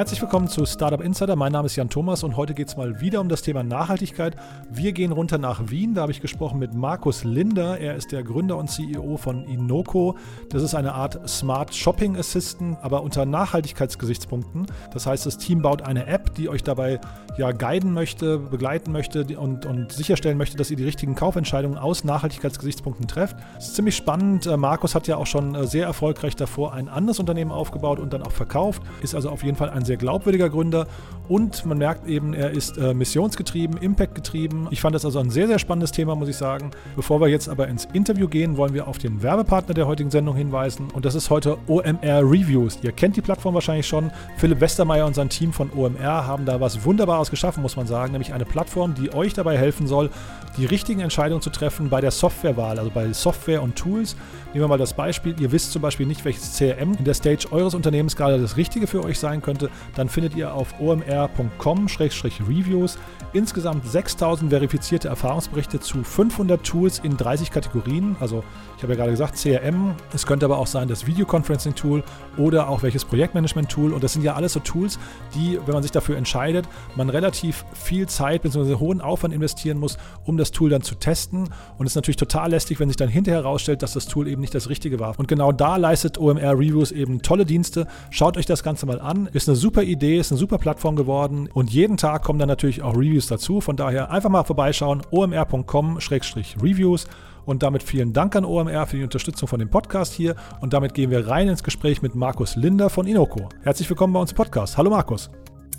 Herzlich willkommen zu Startup Insider. Mein Name ist Jan Thomas und heute geht es mal wieder um das Thema Nachhaltigkeit. Wir gehen runter nach Wien. Da habe ich gesprochen mit Markus Linder. Er ist der Gründer und CEO von Inoko. Das ist eine Art Smart Shopping Assistant, aber unter Nachhaltigkeitsgesichtspunkten. Das heißt, das Team baut eine App, die euch dabei ja guiden möchte, begleiten möchte und, und sicherstellen möchte, dass ihr die richtigen Kaufentscheidungen aus Nachhaltigkeitsgesichtspunkten trefft. Das ist ziemlich spannend. Äh, Markus hat ja auch schon äh, sehr erfolgreich davor ein anderes Unternehmen aufgebaut und dann auch verkauft. Ist also auf jeden Fall ein ein sehr glaubwürdiger Gründer und man merkt eben, er ist äh, missionsgetrieben, impactgetrieben. Ich fand das also ein sehr, sehr spannendes Thema, muss ich sagen. Bevor wir jetzt aber ins Interview gehen, wollen wir auf den Werbepartner der heutigen Sendung hinweisen und das ist heute OMR Reviews. Ihr kennt die Plattform wahrscheinlich schon. Philipp Westermeier und sein Team von OMR haben da was Wunderbares geschaffen, muss man sagen, nämlich eine Plattform, die euch dabei helfen soll, die richtigen Entscheidungen zu treffen bei der Softwarewahl, also bei Software und Tools. Nehmen wir mal das Beispiel, ihr wisst zum Beispiel nicht, welches CRM in der Stage eures Unternehmens gerade das Richtige für euch sein könnte, dann findet ihr auf omr.com-reviews insgesamt 6000 verifizierte Erfahrungsberichte zu 500 Tools in 30 Kategorien. Also ich habe ja gerade gesagt CRM, es könnte aber auch sein das Videoconferencing-Tool oder auch welches Projektmanagement-Tool. Und das sind ja alles so Tools, die, wenn man sich dafür entscheidet, man relativ viel Zeit bzw. hohen Aufwand investieren muss, um das Tool dann zu testen. Und es ist natürlich total lästig, wenn sich dann hinterher herausstellt, dass das Tool eben nicht das Richtige war. Und genau da leistet OMR Reviews eben tolle Dienste. Schaut euch das Ganze mal an. Ist eine super Idee, ist eine super Plattform geworden. Und jeden Tag kommen dann natürlich auch Reviews dazu. Von daher einfach mal vorbeischauen, omr.com-reviews. Und damit vielen Dank an OMR für die Unterstützung von dem Podcast hier. Und damit gehen wir rein ins Gespräch mit Markus Linder von Inoko. Herzlich willkommen bei uns im Podcast. Hallo Markus.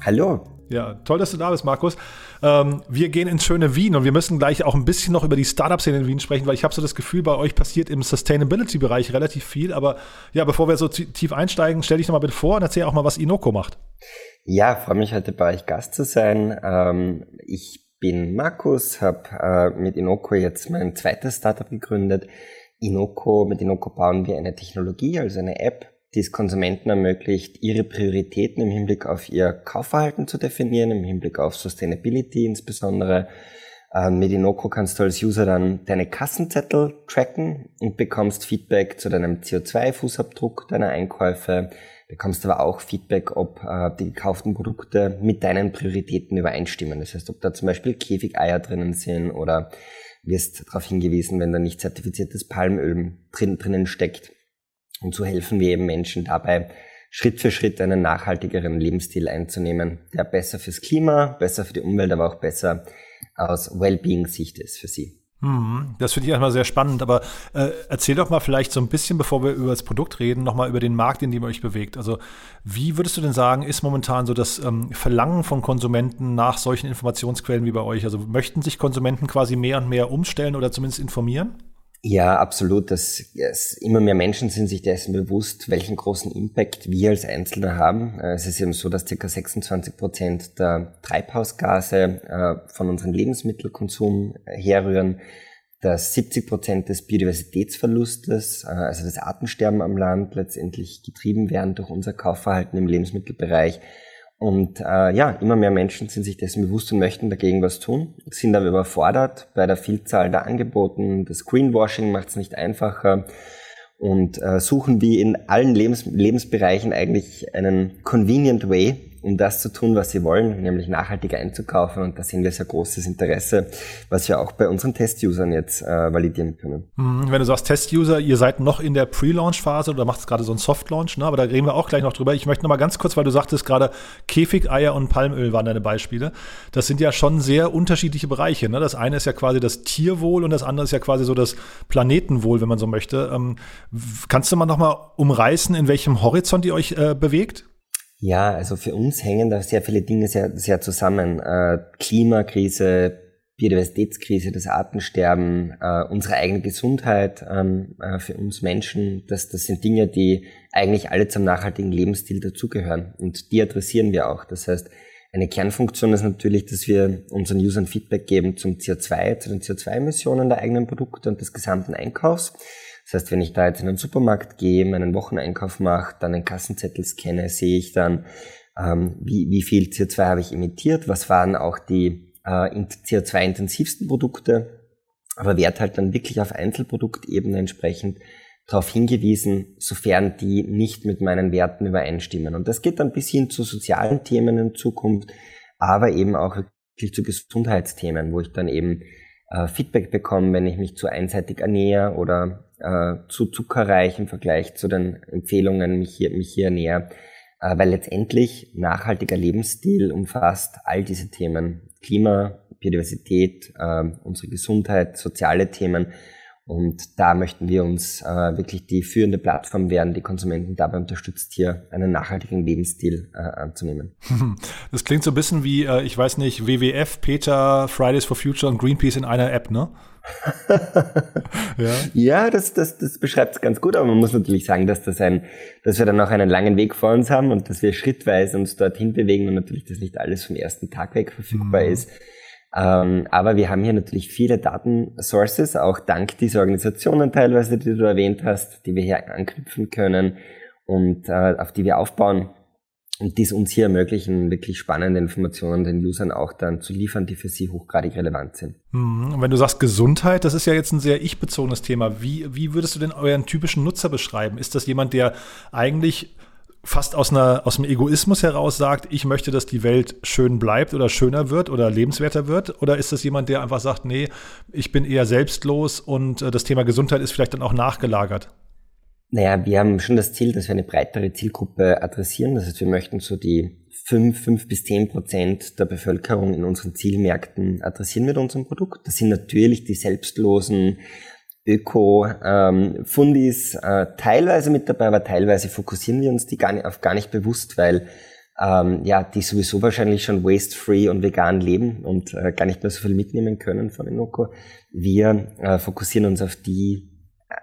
Hallo. Ja, toll, dass du da bist, Markus. Ähm, wir gehen ins schöne Wien und wir müssen gleich auch ein bisschen noch über die Startup-Szene in Wien sprechen, weil ich habe so das Gefühl, bei euch passiert im Sustainability-Bereich relativ viel. Aber ja, bevor wir so tief einsteigen, stell dich noch mal bitte vor und erzähl auch mal, was Inoko macht. Ja, freue mich heute bei euch Gast zu sein. Ähm, ich bin Markus, habe äh, mit Inoko jetzt mein zweites Startup gegründet. Inoko, mit Inoko bauen wir eine Technologie, also eine App, die es Konsumenten ermöglicht, ihre Prioritäten im Hinblick auf ihr Kaufverhalten zu definieren, im Hinblick auf Sustainability insbesondere. Ähm, mit Inoko kannst du als User dann deine Kassenzettel tracken und bekommst Feedback zu deinem CO2-Fußabdruck deiner Einkäufe, bekommst aber auch Feedback, ob äh, die gekauften Produkte mit deinen Prioritäten übereinstimmen. Das heißt, ob da zum Beispiel Käfigeier drinnen sind oder wirst darauf hingewiesen, wenn da nicht zertifiziertes Palmöl drin, drinnen steckt. Und so helfen wir eben Menschen dabei, Schritt für Schritt einen nachhaltigeren Lebensstil einzunehmen, der besser fürs Klima, besser für die Umwelt, aber auch besser aus Wellbeing-Sicht ist für sie. Hm, das finde ich erstmal sehr spannend, aber äh, erzähl doch mal vielleicht so ein bisschen, bevor wir über das Produkt reden, nochmal über den Markt, in dem ihr euch bewegt. Also wie würdest du denn sagen, ist momentan so das ähm, Verlangen von Konsumenten nach solchen Informationsquellen wie bei euch? Also möchten sich Konsumenten quasi mehr und mehr umstellen oder zumindest informieren? Ja, absolut. Das, es, immer mehr Menschen sind sich dessen bewusst, welchen großen Impact wir als Einzelne haben. Äh, es ist eben so, dass ca. 26 Prozent der Treibhausgase äh, von unserem Lebensmittelkonsum herrühren, dass 70 Prozent des Biodiversitätsverlustes, äh, also das Artensterben am Land, letztendlich getrieben werden durch unser Kaufverhalten im Lebensmittelbereich und äh, ja, immer mehr Menschen sind sich dessen bewusst und möchten dagegen was tun, sind aber überfordert bei der Vielzahl der Angeboten. Das Greenwashing macht es nicht einfacher und äh, suchen wie in allen Lebens Lebensbereichen eigentlich einen convenient way, um das zu tun, was sie wollen, nämlich nachhaltiger einzukaufen. Und da sehen wir sehr großes Interesse, was wir auch bei unseren Test-Usern jetzt äh, validieren können. Mhm, wenn du sagst Test-User, ihr seid noch in der Pre-Launch-Phase oder macht es gerade so ein Soft-Launch, ne? aber da reden wir auch gleich noch drüber. Ich möchte noch mal ganz kurz, weil du sagtest gerade Käfigeier und Palmöl waren deine Beispiele. Das sind ja schon sehr unterschiedliche Bereiche. Ne? Das eine ist ja quasi das Tierwohl und das andere ist ja quasi so das Planetenwohl, wenn man so möchte. Ähm, kannst du mal noch mal umreißen, in welchem Horizont ihr euch äh, bewegt? Ja, also für uns hängen da sehr viele Dinge sehr, sehr zusammen. Äh, Klimakrise, Biodiversitätskrise, das Artensterben, äh, unsere eigene Gesundheit ähm, äh, für uns Menschen, das, das sind Dinge, die eigentlich alle zum nachhaltigen Lebensstil dazugehören. Und die adressieren wir auch. Das heißt, eine Kernfunktion ist natürlich, dass wir unseren Usern Feedback geben zum CO2, zu den CO2-Emissionen der eigenen Produkte und des gesamten Einkaufs. Das heißt, wenn ich da jetzt in den Supermarkt gehe, meinen Wocheneinkauf mache, dann einen Kassenzettel scanne, sehe ich dann, ähm, wie, wie viel CO2 habe ich emittiert, was waren auch die äh, CO2-intensivsten Produkte, aber werde halt dann wirklich auf Einzelproduktebene entsprechend darauf hingewiesen, sofern die nicht mit meinen Werten übereinstimmen. Und das geht dann bis hin zu sozialen Themen in Zukunft, aber eben auch wirklich zu Gesundheitsthemen, wo ich dann eben äh, Feedback bekomme, wenn ich mich zu einseitig ernähre oder äh, zu zuckerreich im Vergleich zu den Empfehlungen mich hier, mich hier ernähre. Äh, weil letztendlich nachhaltiger Lebensstil umfasst all diese Themen. Klima, Biodiversität, äh, unsere Gesundheit, soziale Themen und da möchten wir uns äh, wirklich die führende Plattform werden, die Konsumenten dabei unterstützt, hier einen nachhaltigen Lebensstil äh, anzunehmen. Das klingt so ein bisschen wie, äh, ich weiß nicht, WWF, Peter, Fridays for Future und Greenpeace in einer App, ne? ja, ja das, das, das beschreibt es ganz gut, aber man muss natürlich sagen, dass, das ein, dass wir dann noch einen langen Weg vor uns haben und dass wir schrittweise uns dorthin bewegen und natürlich, dass nicht alles vom ersten Tag weg verfügbar mhm. ist. Ähm, aber wir haben hier natürlich viele Datensources, auch dank dieser Organisationen teilweise, die du erwähnt hast, die wir hier anknüpfen können und äh, auf die wir aufbauen und die es uns hier ermöglichen, wirklich spannende Informationen den Usern auch dann zu liefern, die für sie hochgradig relevant sind. Mhm. Und wenn du sagst Gesundheit, das ist ja jetzt ein sehr ich-bezogenes Thema. Wie, wie würdest du denn euren typischen Nutzer beschreiben? Ist das jemand, der eigentlich fast aus, einer, aus dem Egoismus heraus sagt, ich möchte, dass die Welt schön bleibt oder schöner wird oder lebenswerter wird? Oder ist das jemand, der einfach sagt, nee, ich bin eher selbstlos und äh, das Thema Gesundheit ist vielleicht dann auch nachgelagert? Naja, wir haben schon das Ziel, dass wir eine breitere Zielgruppe adressieren. Das heißt, wir möchten so die fünf, fünf bis zehn Prozent der Bevölkerung in unseren Zielmärkten adressieren mit unserem Produkt. Das sind natürlich die selbstlosen Öko-Fundis ähm, äh, teilweise mit dabei, aber teilweise fokussieren wir uns die gar nicht, auf gar nicht bewusst, weil ähm, ja, die sowieso wahrscheinlich schon waste-free und vegan leben und äh, gar nicht mehr so viel mitnehmen können von Inoko. Wir äh, fokussieren uns auf die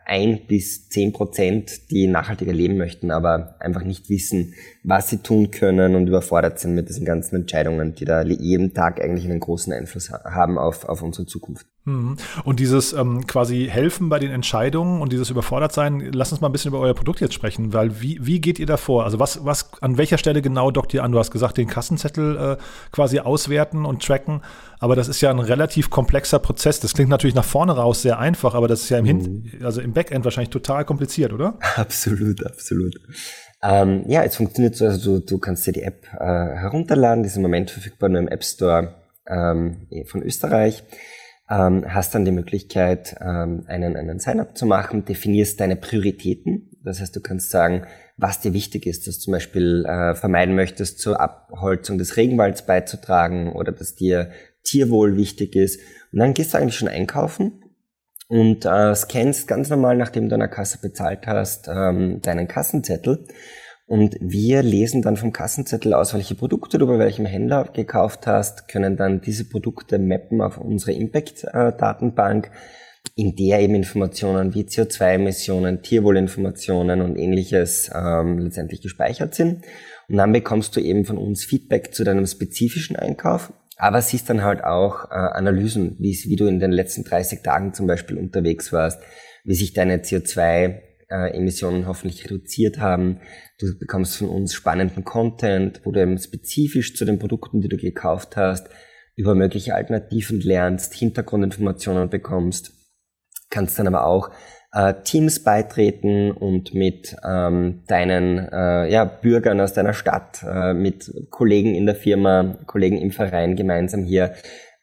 ein bis zehn Prozent, die nachhaltiger leben möchten, aber einfach nicht wissen, was sie tun können und überfordert sind mit diesen ganzen Entscheidungen, die da jeden Tag eigentlich einen großen Einfluss haben auf, auf unsere Zukunft. Mhm. Und dieses ähm, quasi Helfen bei den Entscheidungen und dieses Überfordertsein, lass uns mal ein bisschen über euer Produkt jetzt sprechen, weil wie, wie geht ihr da vor? Also was, was, an welcher Stelle genau dockt ihr an? Du hast gesagt, den Kassenzettel äh, quasi auswerten und tracken, aber das ist ja ein relativ komplexer Prozess. Das klingt natürlich nach vorne raus sehr einfach, aber das ist ja im, Hin mhm. also im Backend wahrscheinlich total kompliziert, oder? Absolut, absolut. Ähm, ja, es funktioniert so, also du, du kannst dir die App äh, herunterladen, die ist im Moment verfügbar nur im App Store ähm, von Österreich ähm, hast dann die Möglichkeit, ähm, einen, einen Sign-up zu machen, definierst deine Prioritäten. Das heißt, du kannst sagen, was dir wichtig ist, dass du zum Beispiel äh, vermeiden möchtest, zur Abholzung des Regenwalds beizutragen oder dass dir Tierwohl wichtig ist. Und dann gehst du eigentlich schon einkaufen und äh, scannst ganz normal, nachdem du an der Kasse bezahlt hast, ähm, deinen Kassenzettel und wir lesen dann vom Kassenzettel aus, welche Produkte du bei welchem Händler gekauft hast, können dann diese Produkte mappen auf unsere Impact-Datenbank, in der eben Informationen wie CO2-Emissionen, Tierwohlinformationen und ähnliches ähm, letztendlich gespeichert sind. Und dann bekommst du eben von uns Feedback zu deinem spezifischen Einkauf, aber siehst dann halt auch äh, Analysen, wie, du in den letzten 30 Tagen zum Beispiel unterwegs warst, wie sich deine CO2 äh, Emissionen hoffentlich reduziert haben. Du bekommst von uns spannenden Content, wo du eben spezifisch zu den Produkten, die du gekauft hast, über mögliche Alternativen lernst, Hintergrundinformationen bekommst, kannst dann aber auch äh, Teams beitreten und mit ähm, deinen äh, ja, Bürgern aus deiner Stadt, äh, mit Kollegen in der Firma, Kollegen im Verein gemeinsam hier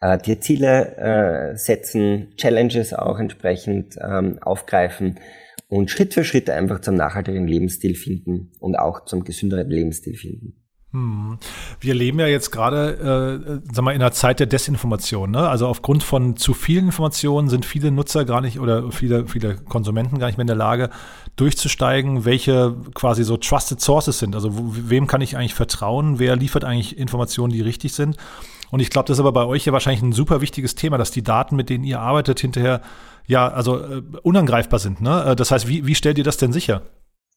äh, dir Ziele äh, setzen, Challenges auch entsprechend ähm, aufgreifen und Schritt für Schritt einfach zum nachhaltigeren Lebensstil finden und auch zum gesünderen Lebensstil finden. Hm. Wir leben ja jetzt gerade, äh, sag mal, in einer Zeit der Desinformation. Ne? Also aufgrund von zu vielen Informationen sind viele Nutzer gar nicht oder viele, viele Konsumenten gar nicht mehr in der Lage, durchzusteigen, welche quasi so Trusted Sources sind. Also wem kann ich eigentlich vertrauen? Wer liefert eigentlich Informationen, die richtig sind? Und ich glaube, das ist aber bei euch ja wahrscheinlich ein super wichtiges Thema, dass die Daten, mit denen ihr arbeitet, hinterher ja, also äh, unangreifbar sind. Ne? Äh, das heißt, wie, wie stellt ihr das denn sicher?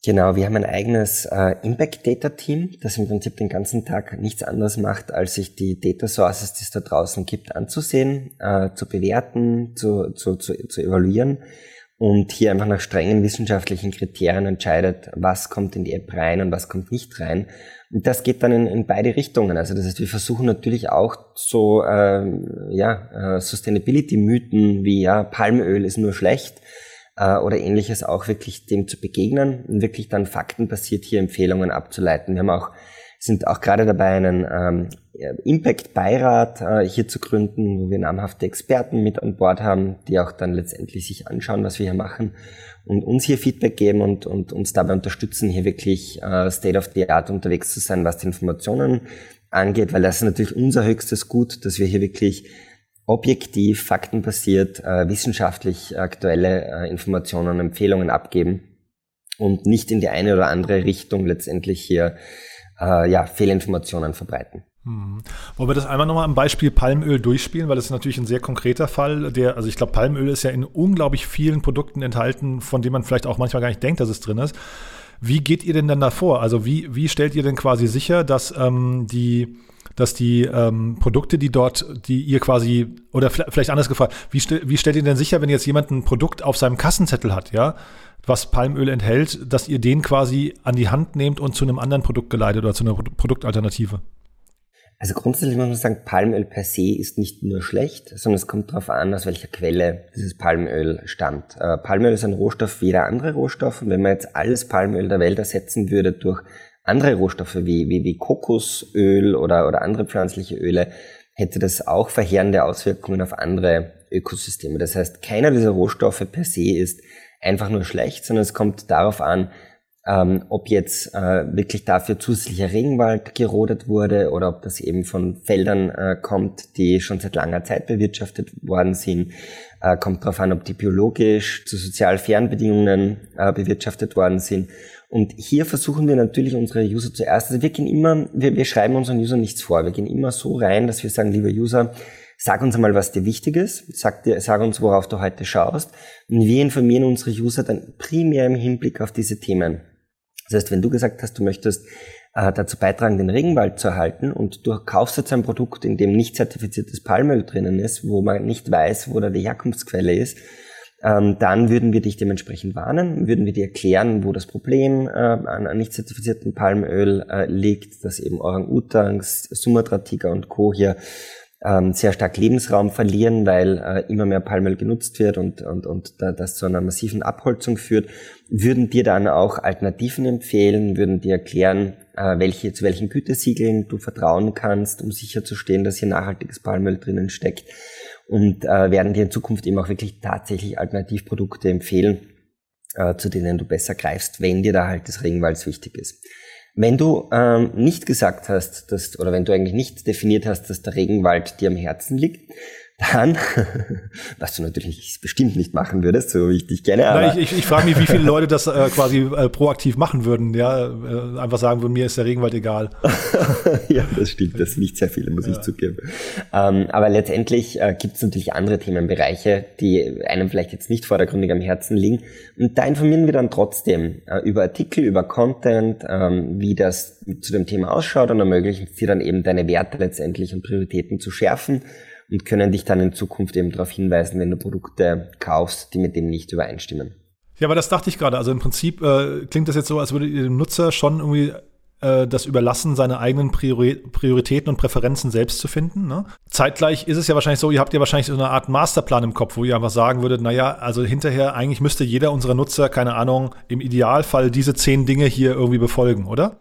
Genau, wir haben ein eigenes äh, Impact Data Team, das im Prinzip den ganzen Tag nichts anderes macht, als sich die Data Sources, die es da draußen gibt, anzusehen, äh, zu bewerten, zu, zu, zu, zu evaluieren und hier einfach nach strengen wissenschaftlichen Kriterien entscheidet, was kommt in die App rein und was kommt nicht rein. Und das geht dann in, in beide Richtungen. Also das heißt, wir versuchen natürlich auch so äh, ja, äh, Sustainability-Mythen wie ja, Palmöl ist nur schlecht, äh, oder ähnliches auch wirklich dem zu begegnen und wirklich dann faktenbasiert hier Empfehlungen abzuleiten. Wir haben auch sind auch gerade dabei, einen ähm, Impact-Beirat äh, hier zu gründen, wo wir namhafte Experten mit an Bord haben, die auch dann letztendlich sich anschauen, was wir hier machen und uns hier Feedback geben und, und uns dabei unterstützen, hier wirklich äh, State of the Art unterwegs zu sein, was die Informationen angeht, weil das ist natürlich unser höchstes Gut, dass wir hier wirklich objektiv, faktenbasiert, äh, wissenschaftlich aktuelle äh, Informationen und Empfehlungen abgeben und nicht in die eine oder andere Richtung letztendlich hier äh, ja, Fehlinformationen verbreiten. Hm. Wollen wir das einmal nochmal am Beispiel Palmöl durchspielen, weil das ist natürlich ein sehr konkreter Fall. Der, also ich glaube, Palmöl ist ja in unglaublich vielen Produkten enthalten, von denen man vielleicht auch manchmal gar nicht denkt, dass es drin ist. Wie geht ihr denn dann davor? Also wie, wie stellt ihr denn quasi sicher, dass ähm, die dass die ähm, Produkte, die dort, die ihr quasi, oder vielleicht anders gefragt, wie, stell, wie stellt ihr denn sicher, wenn jetzt jemand ein Produkt auf seinem Kassenzettel hat, ja, was Palmöl enthält, dass ihr den quasi an die Hand nehmt und zu einem anderen Produkt geleitet oder zu einer Produktalternative? Also grundsätzlich muss man sagen, Palmöl per se ist nicht nur schlecht, sondern es kommt darauf an, aus welcher Quelle dieses Palmöl stammt. Äh, Palmöl ist ein Rohstoff wie jeder andere Rohstoff und wenn man jetzt alles Palmöl der Welt ersetzen würde durch andere Rohstoffe wie, wie, wie Kokosöl oder, oder andere pflanzliche Öle, hätte das auch verheerende Auswirkungen auf andere Ökosysteme. Das heißt, keiner dieser Rohstoffe per se ist einfach nur schlecht, sondern es kommt darauf an, ähm, ob jetzt äh, wirklich dafür zusätzlicher Regenwald gerodet wurde oder ob das eben von Feldern äh, kommt, die schon seit langer Zeit bewirtschaftet worden sind. Äh, kommt darauf an, ob die biologisch zu sozial fairen Bedingungen äh, bewirtschaftet worden sind. Und hier versuchen wir natürlich unsere User zuerst, also wir gehen immer, wir, wir schreiben unseren User nichts vor, wir gehen immer so rein, dass wir sagen, lieber User, Sag uns einmal, was dir wichtig ist. Sag, dir, sag uns, worauf du heute schaust. Und wir informieren unsere User dann primär im Hinblick auf diese Themen. Das heißt, wenn du gesagt hast, du möchtest äh, dazu beitragen, den Regenwald zu erhalten und du kaufst jetzt ein Produkt, in dem nicht zertifiziertes Palmöl drinnen ist, wo man nicht weiß, wo da die Herkunftsquelle ist, ähm, dann würden wir dich dementsprechend warnen, würden wir dir erklären, wo das Problem äh, an, an nicht zertifiziertem Palmöl äh, liegt, dass eben Orang-Utans, Sumatra-Tiger und Co. hier ähm, sehr stark Lebensraum verlieren, weil äh, immer mehr Palmöl genutzt wird und, und, und da, das zu einer massiven Abholzung führt, würden dir dann auch Alternativen empfehlen, würden dir erklären, äh, welche, zu welchen Gütesiegeln du vertrauen kannst, um sicherzustellen, dass hier nachhaltiges Palmöl drinnen steckt? Und äh, werden dir in Zukunft eben auch wirklich tatsächlich Alternativprodukte empfehlen, äh, zu denen du besser greifst, wenn dir da halt das Regenwalds wichtig ist. Wenn du ähm, nicht gesagt hast, dass, oder wenn du eigentlich nicht definiert hast, dass der Regenwald dir am Herzen liegt, dann, was du natürlich bestimmt nicht machen würdest, so wie ich dich kenne. Aber Nein, ich, ich, ich frage mich, wie viele Leute das äh, quasi äh, proaktiv machen würden, ja, äh, einfach sagen würden, mir ist der Regenwald egal. ja, das stimmt, das sind nicht sehr viele, muss ja. ich zugeben. Ähm, aber letztendlich äh, gibt es natürlich andere Themenbereiche, die einem vielleicht jetzt nicht vordergründig am Herzen liegen. Und da informieren wir dann trotzdem äh, über Artikel, über Content, ähm, wie das zu dem Thema ausschaut und ermöglichen dir dann eben deine Werte letztendlich und Prioritäten zu schärfen und können dich dann in Zukunft eben darauf hinweisen, wenn du Produkte kaufst, die mit dem nicht übereinstimmen. Ja, aber das dachte ich gerade. Also im Prinzip äh, klingt das jetzt so, als würde ihr dem Nutzer schon irgendwie äh, das überlassen, seine eigenen Priori Prioritäten und Präferenzen selbst zu finden. Ne? Zeitgleich ist es ja wahrscheinlich so, ihr habt ja wahrscheinlich so eine Art Masterplan im Kopf, wo ihr einfach sagen würdet, naja, also hinterher eigentlich müsste jeder unserer Nutzer, keine Ahnung, im Idealfall diese zehn Dinge hier irgendwie befolgen, oder?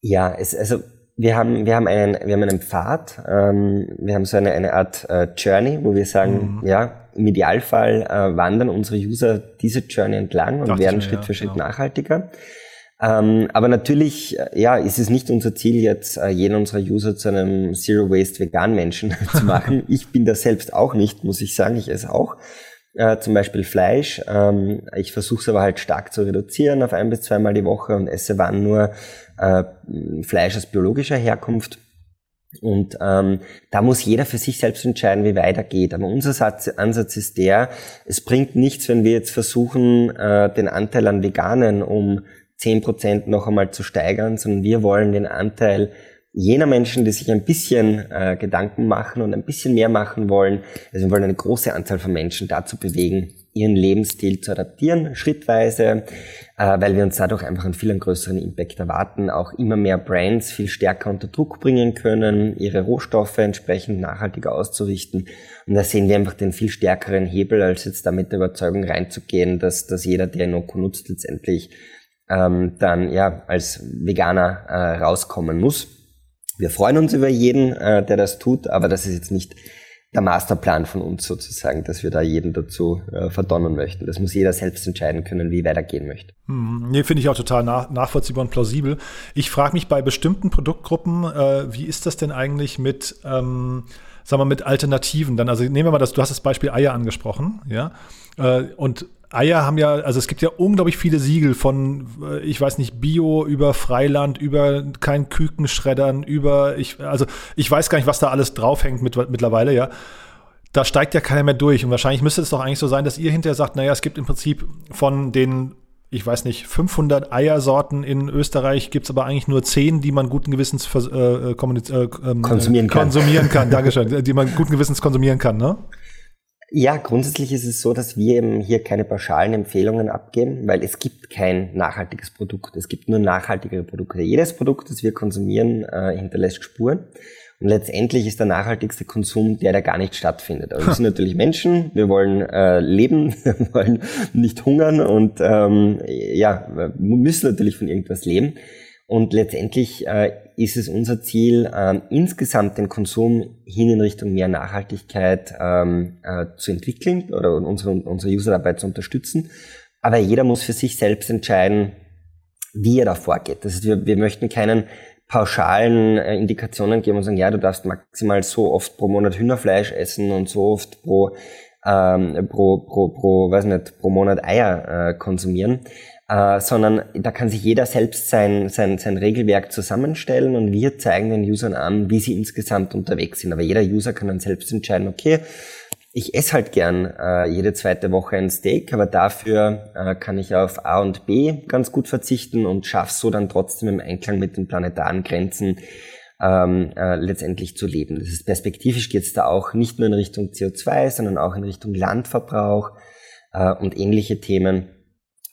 Ja, es, also wir haben, wir haben einen, wir haben einen Pfad, ähm, wir haben so eine, eine Art äh, Journey, wo wir sagen, mhm. ja, im Idealfall äh, wandern unsere User diese Journey entlang und Dacht werden mir, Schritt ja, für Schritt genau. nachhaltiger. Ähm, aber natürlich, äh, ja, ist es nicht unser Ziel, jetzt äh, jeden unserer User zu einem Zero Waste Vegan Menschen zu machen. ich bin das selbst auch nicht, muss ich sagen, ich esse auch. Äh, zum Beispiel Fleisch. Ähm, ich versuche es aber halt stark zu reduzieren auf ein bis zweimal die Woche und esse wann nur äh, Fleisch aus biologischer Herkunft. Und ähm, da muss jeder für sich selbst entscheiden, wie weitergeht. Aber unser Satz, Ansatz ist der, es bringt nichts, wenn wir jetzt versuchen, äh, den Anteil an Veganen um zehn Prozent noch einmal zu steigern, sondern wir wollen den Anteil jener Menschen, die sich ein bisschen äh, Gedanken machen und ein bisschen mehr machen wollen. Also wir wollen eine große Anzahl von Menschen dazu bewegen, ihren Lebensstil zu adaptieren, schrittweise, äh, weil wir uns dadurch einfach einen viel größeren Impact erwarten, auch immer mehr Brands viel stärker unter Druck bringen können, ihre Rohstoffe entsprechend nachhaltiger auszurichten. Und da sehen wir einfach den viel stärkeren Hebel, als jetzt da mit der Überzeugung reinzugehen, dass, dass jeder, der Inoko nutzt, letztendlich ähm, dann ja als Veganer äh, rauskommen muss. Wir freuen uns über jeden, äh, der das tut, aber das ist jetzt nicht der Masterplan von uns sozusagen, dass wir da jeden dazu äh, verdonnern möchten. Das muss jeder selbst entscheiden können, wie weitergehen möchte. Hm, nee, finde ich auch total nach, nachvollziehbar und plausibel. Ich frage mich bei bestimmten Produktgruppen, äh, wie ist das denn eigentlich mit, ähm, sagen wir, mit Alternativen? Dann, also nehmen wir mal das, du hast das Beispiel Eier angesprochen, ja. Äh, und Eier haben ja, also es gibt ja unglaublich viele Siegel von, äh, ich weiß nicht, Bio über Freiland, über kein Kükenschreddern, über, ich, also ich weiß gar nicht, was da alles draufhängt mit, mittlerweile, ja. Da steigt ja keiner mehr durch. Und wahrscheinlich müsste es doch eigentlich so sein, dass ihr hinterher sagt, naja, es gibt im Prinzip von den, ich weiß nicht, 500 Eiersorten in Österreich, gibt es aber eigentlich nur 10, die man guten Gewissens äh, äh, äh, konsumieren kann. Konsumieren kann, Dankeschön, die man guten Gewissens konsumieren kann, ne? Ja, grundsätzlich ist es so, dass wir eben hier keine pauschalen Empfehlungen abgeben, weil es gibt kein nachhaltiges Produkt. Es gibt nur nachhaltigere Produkte. Jedes Produkt, das wir konsumieren, äh, hinterlässt Spuren. Und letztendlich ist der nachhaltigste Konsum der, der gar nicht stattfindet. Aber wir sind natürlich Menschen, wir wollen äh, leben, wir wollen nicht hungern und ähm, ja, wir müssen natürlich von irgendwas leben. Und letztendlich äh, ist es unser Ziel, ähm, insgesamt den Konsum hin in Richtung mehr Nachhaltigkeit ähm, äh, zu entwickeln oder unsere, unsere User dabei zu unterstützen. Aber jeder muss für sich selbst entscheiden, wie er da vorgeht. Das heißt, wir, wir möchten keinen pauschalen äh, Indikationen geben und sagen, ja, du darfst maximal so oft pro Monat Hühnerfleisch essen und so oft pro ähm, pro, pro, pro, weiß nicht, pro Monat Eier äh, konsumieren, äh, sondern da kann sich jeder selbst sein, sein, sein Regelwerk zusammenstellen und wir zeigen den Usern an, wie sie insgesamt unterwegs sind. Aber jeder User kann dann selbst entscheiden, okay, ich esse halt gern äh, jede zweite Woche ein Steak, aber dafür äh, kann ich auf A und B ganz gut verzichten und schaffe so dann trotzdem im Einklang mit den planetaren Grenzen ähm, äh, letztendlich zu leben. Das ist perspektivisch geht es da auch nicht nur in Richtung CO2, sondern auch in Richtung Landverbrauch äh, und ähnliche Themen.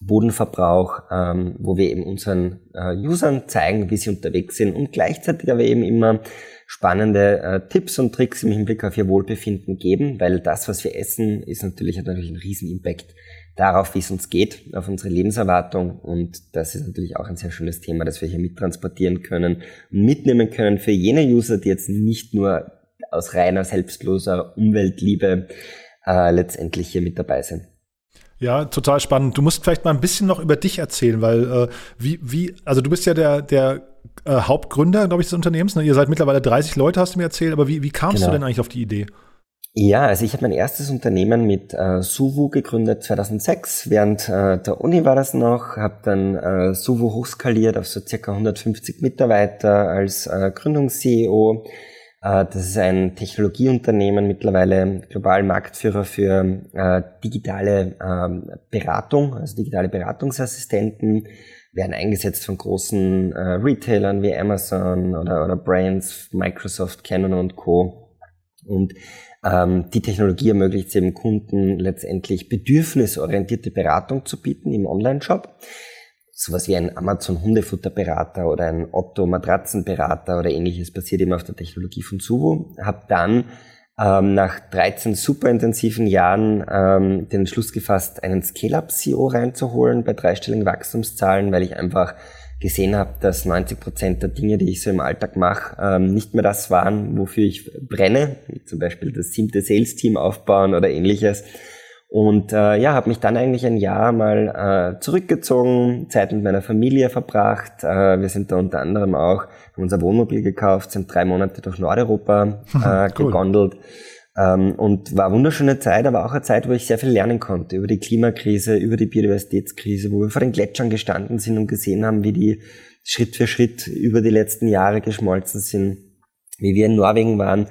Bodenverbrauch, ähm, wo wir eben unseren äh, Usern zeigen, wie sie unterwegs sind und gleichzeitig aber eben immer spannende äh, Tipps und Tricks im Hinblick auf ihr Wohlbefinden geben, weil das, was wir essen, ist natürlich, hat natürlich einen riesen Impact darauf, wie es uns geht, auf unsere Lebenserwartung und das ist natürlich auch ein sehr schönes Thema, das wir hier mittransportieren können und mitnehmen können für jene User, die jetzt nicht nur aus reiner selbstloser Umweltliebe äh, letztendlich hier mit dabei sind. Ja, total spannend. Du musst vielleicht mal ein bisschen noch über dich erzählen, weil äh, wie, wie, also du bist ja der, der äh, Hauptgründer, glaube ich, des Unternehmens. Ne? Ihr seid mittlerweile 30 Leute, hast du mir erzählt, aber wie, wie kamst genau. du denn eigentlich auf die Idee? Ja, also ich habe mein erstes Unternehmen mit äh, Suvu gegründet 2006. Während äh, der Uni war das noch, habe dann äh, Suvu hochskaliert auf so circa 150 Mitarbeiter als äh, Gründungs-CEO das ist ein Technologieunternehmen, mittlerweile global Marktführer für äh, digitale ähm, Beratung, also digitale Beratungsassistenten, werden eingesetzt von großen äh, Retailern wie Amazon oder, oder Brands, Microsoft, Canon und Co. Und ähm, die Technologie ermöglicht es eben Kunden letztendlich bedürfnisorientierte Beratung zu bieten im Online-Shop sowas wie ein Amazon Hundefutterberater oder ein Otto Matratzenberater oder ähnliches passiert eben auf der Technologie von Suvo. Habe dann ähm, nach 13 superintensiven Jahren ähm, den Schluss gefasst, einen Scale-Up-CEO reinzuholen bei dreistelligen Wachstumszahlen, weil ich einfach gesehen habe, dass 90 Prozent der Dinge, die ich so im Alltag mache, ähm, nicht mehr das waren, wofür ich brenne, wie zum Beispiel das siebte Sales-Team aufbauen oder ähnliches und äh, ja, habe mich dann eigentlich ein Jahr mal äh, zurückgezogen, Zeit mit meiner Familie verbracht. Äh, wir sind da unter anderem auch, haben unser Wohnmobil gekauft, sind drei Monate durch Nordeuropa äh, cool. gegondelt. Ähm, und war wunderschöne Zeit, aber auch eine Zeit, wo ich sehr viel lernen konnte über die Klimakrise, über die Biodiversitätskrise, wo wir vor den Gletschern gestanden sind und gesehen haben, wie die Schritt für Schritt über die letzten Jahre geschmolzen sind, wie wir in Norwegen waren,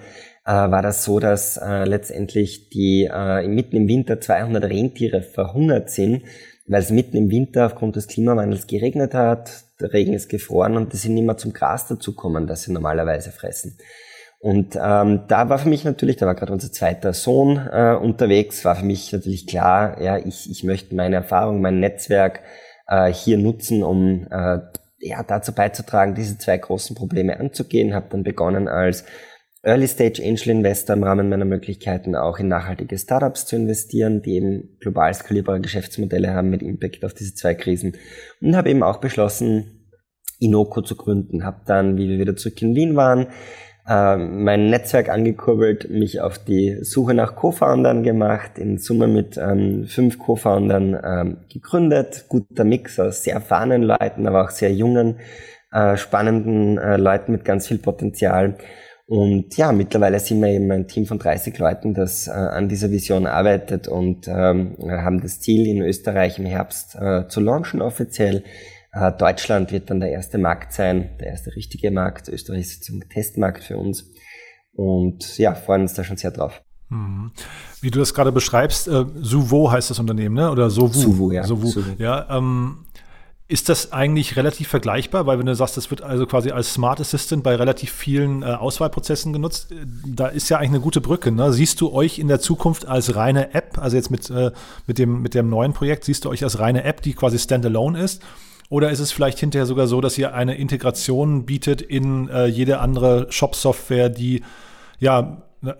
war das so, dass äh, letztendlich die äh, mitten im Winter 200 Rentiere verhungert sind, weil es mitten im Winter aufgrund des Klimawandels geregnet hat, der Regen ist gefroren und die sind nicht mehr zum Gras dazukommen, das sie normalerweise fressen. Und ähm, da war für mich natürlich, da war gerade unser zweiter Sohn äh, unterwegs, war für mich natürlich klar, ja, ich, ich möchte meine Erfahrung, mein Netzwerk äh, hier nutzen, um äh, ja, dazu beizutragen, diese zwei großen Probleme anzugehen. Habe dann begonnen als Early Stage Angel Investor im Rahmen meiner Möglichkeiten auch in nachhaltige Startups zu investieren, die eben global skalierbare Geschäftsmodelle haben mit Impact auf diese zwei Krisen. Und habe eben auch beschlossen, Inoko zu gründen. Habe dann, wie wir wieder zurück in Wien waren, äh, mein Netzwerk angekurbelt, mich auf die Suche nach Co-Foundern gemacht, in Summe mit ähm, fünf Co-Foundern ähm, gegründet. Guter Mix aus sehr erfahrenen Leuten, aber auch sehr jungen, äh, spannenden äh, Leuten mit ganz viel Potenzial. Und ja, mittlerweile sind wir eben ein Team von 30 Leuten, das äh, an dieser Vision arbeitet und ähm, haben das Ziel, in Österreich im Herbst äh, zu launchen offiziell. Äh, Deutschland wird dann der erste Markt sein, der erste richtige Markt. Österreich ist sozusagen Testmarkt für uns. Und ja, freuen uns da schon sehr drauf. Mhm. Wie du das gerade beschreibst, äh, Suvo heißt das Unternehmen, ne? Oder Sovu? Suvo, ja. Sovu. Suvo. Ja, ähm, ist das eigentlich relativ vergleichbar? Weil wenn du sagst, das wird also quasi als Smart Assistant bei relativ vielen äh, Auswahlprozessen genutzt, äh, da ist ja eigentlich eine gute Brücke. Ne? Siehst du euch in der Zukunft als reine App, also jetzt mit, äh, mit, dem, mit dem neuen Projekt, siehst du euch als reine App, die quasi standalone ist? Oder ist es vielleicht hinterher sogar so, dass ihr eine Integration bietet in äh, jede andere Shop-Software, die ja äh,